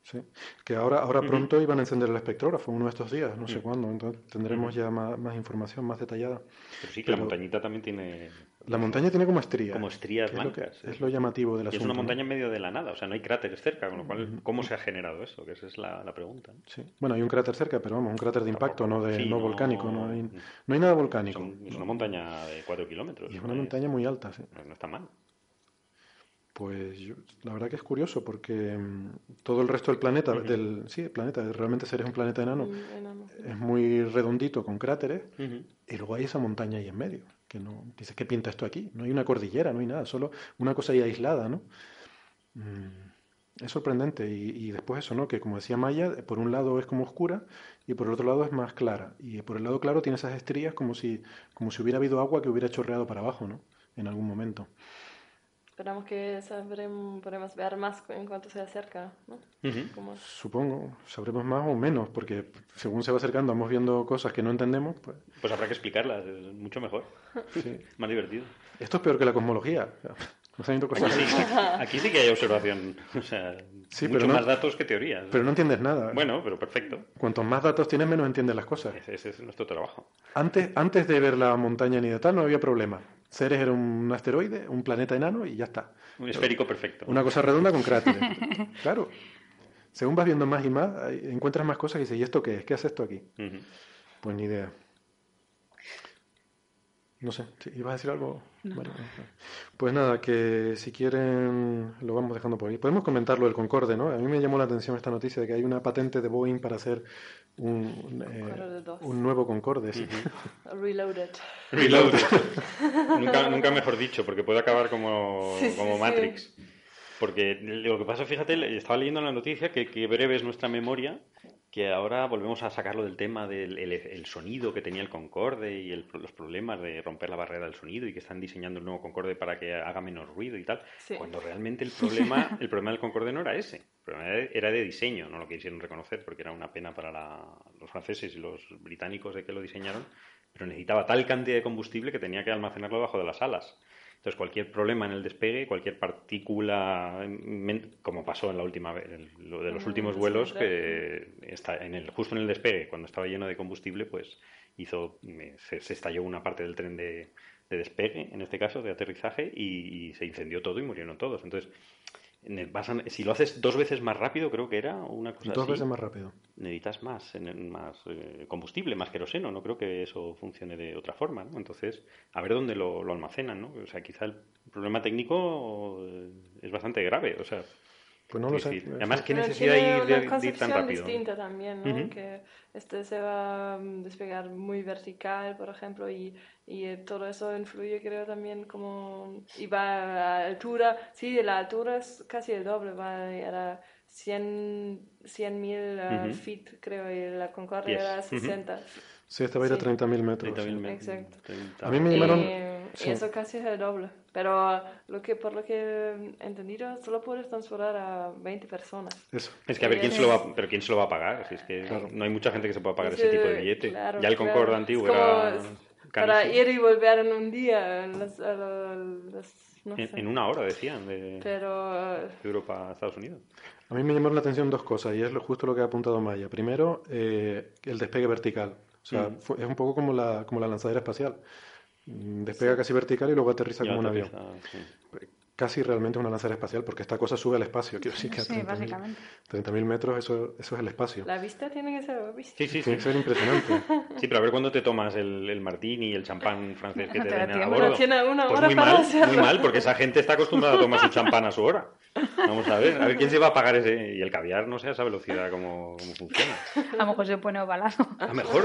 Sí, que ahora, ahora pronto iban a encender el espectrógrafo, uno de estos días, no sé Mm. cuándo, entonces tendremos ya más, más información, más detallada. Pero sí que la montañita también tiene La montaña tiene como estrías. como estrías que es lo que- blancas. es lo llamativo del Y es una montaña en medio de la nada, o sea, no hay cráteres cerca, con lo cual, ¿cómo se ha generado eso? Que esa es la, la pregunta. ¿no? Sí. Bueno, hay un cráter cerca, pero vamos, un cráter de impacto, no, de, Sí, no no- volcánico, no hay, no hay nada volcánico. Son- es una montaña de 4 kilómetros. Y es una eh, montaña muy alta, sí. No está mal. Pues yo- la verdad que es curioso porque mm, todo el resto del planeta, del, sí, el planeta, realmente ser un planeta enano, enano. es muy redondito con cráteres y luego hay esa montaña ahí en medio, que no, dices, ¿qué pinta esto aquí? No hay una cordillera, no hay nada, solo una cosa ahí aislada, ¿no? Mm, es sorprendente y, y después eso, ¿no? Que como decía Maya, por un lado es como oscura y por el otro lado es más clara y por el lado claro tiene esas estrías como si, como si hubiera habido agua que hubiera chorreado para abajo, ¿no? En algún momento. Esperamos que sabremos, podremos ver más en cuanto se acerca, ¿no? Ujú. Como- Supongo, sabremos más o menos, porque según se va acercando vamos viendo cosas que no entendemos, pues Pues habrá que explicarlas, es mucho mejor, sí. más divertido. Esto es peor que la cosmología. Nos han ido Aquí cosas sí, aquí sí que hay observación, o sea, Sí, mucho pero no- más datos que teorías. Pero no entiendes nada. Bueno, pero perfecto. Cuantos más datos tienes, menos entiendes las cosas. Ese, ese es nuestro trabajo. Antes, antes de ver la montaña ni de tal, no había problema. Ceres era un asteroide, un planeta enano y ya está. Un esférico perfecto. Una cosa redonda con cráteres. Claro. Según vas viendo más y más, encuentras más cosas y dices, ¿y esto qué es? ¿Qué hace esto aquí? Pues ni idea. No sé. ¿ibas a decir algo? Mario? Pues nada, que si quieren lo vamos dejando por ahí. Podemos comentar lo del Concorde, ¿no? A mí me llamó la atención esta noticia de que hay una patente de Boeing para hacer un, eh, un nuevo Concorde. sí. Reloaded. Reload. nunca, nunca mejor dicho, porque puede acabar como, Sí, como sí. Matrix. Porque lo que pasa, fíjate, estaba leyendo en la noticia que, que breve es nuestra memoria, que ahora volvemos a sacarlo del tema del el, el sonido que tenía el Concorde y el- los problemas de romper la barrera del sonido y que están diseñando el nuevo Concorde para que haga menos ruido y tal. Sí. Cuando realmente el problema, el problema del Concorde no era ese. El problema era- era de diseño, no lo quisieron reconocer porque era una pena para la- los franceses y los británicos de que lo diseñaron, pero necesitaba tal cantidad de combustible que tenía que almacenarlo debajo de las alas. Entonces, cualquier problema en el despegue, cualquier partícula, como pasó en la última lo de los Como últimos el vuelos, que está en el, justo en el despegue, cuando estaba lleno de combustible, pues hizo, eh, se, se estalló una parte del tren de, de despegue, en este caso, de aterrizaje, y, y se incendió todo y murieron todos. Entonces, en el- vas a- si lo haces dos veces más rápido, creo que era una cosa Dos así, veces más rápido. necesitas más, en- más eh, combustible, más queroseno. No creo que eso funcione de otra forma, ¿no? Entonces, a ver dónde lo, lo almacenan, ¿no? O sea, quizá el problema técnico eh, es bastante grave. O sea, Pues no lo es sé. decir, además, ¿qué necesidad hay de, de ir tan concepción rápido? distinta también, ¿no? Ujú. Que este se va a mm, despegar muy vertical, por ejemplo, y, y eh, todo eso influye, creo, también como... Y va a altura, sí, la altura es casi el doble, va a 100 mil Ujú. feet, creo, y la Concorde Pies. era Ujú. 60. Sí, esta va a ir a Sí. 30.000 metros. 30.000 sí. metros. Exacto. 30. A mí me Y, llamaron- y sí. eso casi es el doble. Pero lo que, por lo que he entendido, solo puedes transportar a 20 personas. Eso. Es que a ver, ¿quién se lo va, pero ¿quién se lo va a pagar? Si es que Claro. no hay mucha gente que se pueda pagar Es ese tipo de billete. claro, ya el claro. Concorde Es antiguo era Para ir y volver en un día, en las- a las- no En, sé. en una hora, decían, de, Pero de Europa a Estados Unidos. A mí me llamaron la atención dos cosas y es lo, justo lo que ha apuntado Maya. Primero, eh, el despegue vertical. O sea, Mm. fue- es un poco como la, como la lanzadera espacial. Mm, Despega casi vertical y luego aterriza como un avión. aterriza, sí. Casi realmente es una lanzadera espacial porque esta cosa sube al espacio. Quiero decir que a Sí, 30.000 básicamente. 30.000 metros eso, eso es el espacio. la vista tiene que ser vista. Sí, sí, sí. Tiene que ser impresionante. Sí, pero a ver cuándo te tomas el, el martini y el champán francés que te Te da den a bordo. Tiene una Pues hora muy para mal, hacerlo. muy mal, porque esa gente está acostumbrada a tomar su champán a su hora. Vamos a ver, a ver quién se va a pagar ese. Y el caviar, no sé a esa velocidad cómo, cómo funciona. A lo mejor se pone ovalado. A mejor,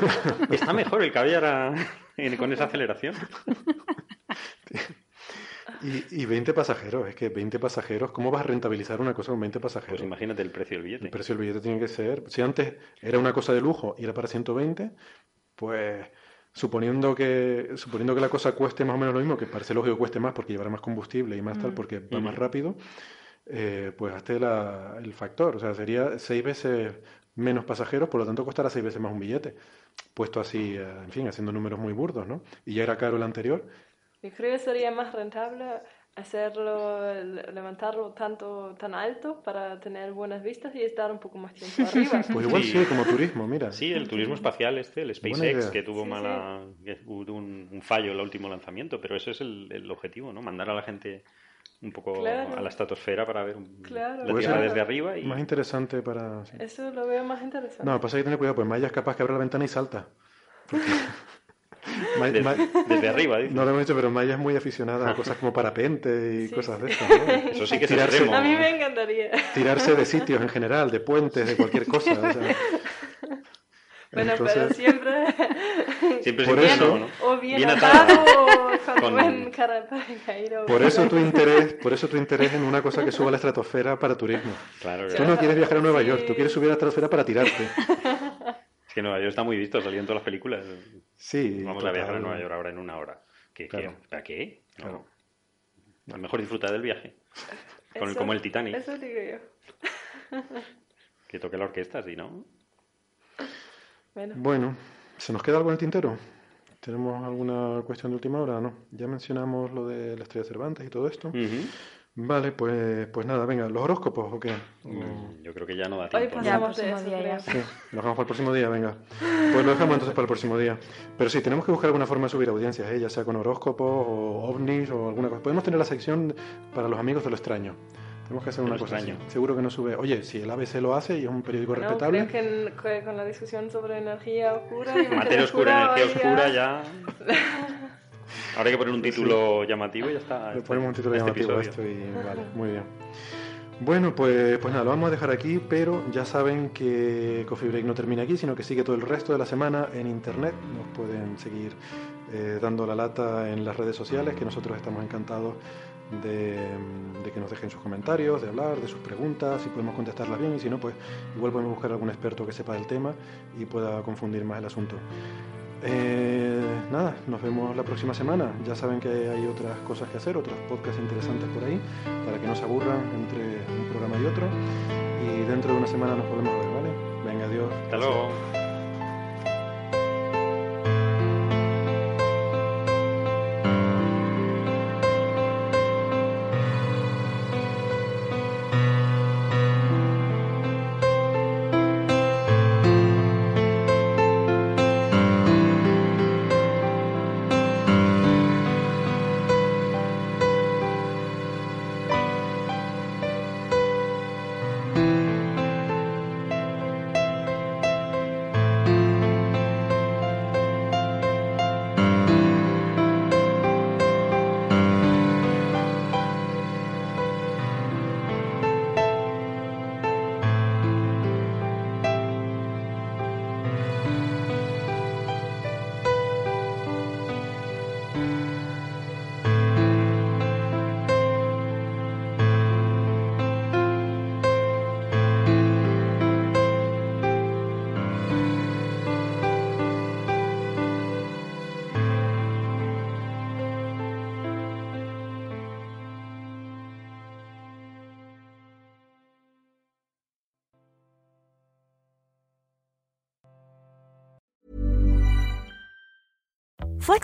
está mejor el caviar a- en- con esa aceleración. Y, y 20 pasajeros, es que 20 pasajeros, ¿cómo vas a rentabilizar una cosa con 20 pasajeros? Pues imagínate el precio del El billete. precio del billete tiene que ser, si antes era una cosa de lujo y era para 120, pues suponiendo que suponiendo que la cosa cueste más o menos lo mismo, que parece lógico que cueste más porque llevará más combustible y más tal, Mm. porque va más rápido, eh, pues hazte la- el factor, o sea, sería seis veces menos pasajeros, por lo tanto costará seis veces más un billete, puesto así, eh, en fin, haciendo números muy burdos, ¿no? Y ya era caro el anterior, Yo creo que sería más rentable hacerlo, levantarlo tanto, tan alto para tener buenas vistas y estar un poco más tiempo arriba. Pues igual sí, como turismo, mira. Sí, el turismo espacial este, el SpaceX, que tuvo mala, un, fallo en el último lanzamiento, pero ese es el, el objetivo, ¿no? Mandar a la gente un poco a la estratosfera para ver la Tierra desde arriba. Y... Más interesante para... Eso lo veo más interesante. No, pasa que tener cuidado, pues Maya es capaz que abre la ventana y salta. desde, arriba, No lo hemos dicho, pero Maya es muy aficionada a cosas como parapente y cosas de estas. Eso sí que es Tirarse, A mí me encantaría. Tirarse de sitios en general, de puentes, de cualquier cosa. Bueno, pero siempre. Siempre por eso, ¿no? O bien, bien atado, o con, buen Por eso tu interés, por eso tu interés en una cosa que suba a la estratosfera para turismo. Claro, Tú no quieres viajar a Nueva York, tú quieres subir a la estratosfera para tirarte. Es que Nueva York está muy visto, saliendo en todas las películas. Sí. Vamos a viajar a Nueva York ahora en una hora. ¿Qué? Claro. ¿Para qué? No. A lo mejor disfrutar del viaje. Con, como el Titanic. Eso digo yo. Que toque la orquesta, sí, ¿no? Bueno. ¿se nos queda algo en el tintero? ¿Tenemos alguna cuestión de última hora? No. Ya mencionamos lo de la estrella Cervantes y todo esto. Vale, pues, pues nada, venga, ¿los horóscopos o qué? Mm, yo creo que ya no da tiempo. Hoy pasamos de eso, día Sí, lo dejamos para el próximo día, venga. Pues lo dejamos entonces para el próximo día. Pero sí, tenemos que buscar alguna forma de subir audiencias, ¿eh? ya sea con horóscopos o ovnis o alguna cosa. Podemos tener la sección para los amigos de lo extraño. Tenemos que hacer una cosa así. Seguro que no sube. Oye, si el ABC lo hace y es un periódico no, respetable. Creo que, con la discusión sobre energía oscura. Y Materia oscura, energía oscura, ya. Ahora hay que poner un título llamativo y ya está. Le ponemos un título este llamativo a esto y vale, muy bien. Bueno, pues, pues nada, lo vamos a dejar aquí, pero ya saben que Coffee Break no termina aquí, sino que sigue todo el resto de la semana en internet. Nos pueden seguir eh, dando la lata en las redes sociales, que nosotros estamos encantados de, que nos dejen sus comentarios, de hablar, de sus preguntas, si podemos contestarlas bien y si no, pues igual podemos buscar algún experto que sepa del tema y pueda confundir más el asunto. Eh, nada, nos vemos la próxima semana. Ya saben que hay otras cosas que hacer, otros podcasts interesantes por ahí, para que no se aburran entre un programa y otro. Y dentro de una semana nos volvemos a ver, ¿vale? Venga, adiós. Hasta luego.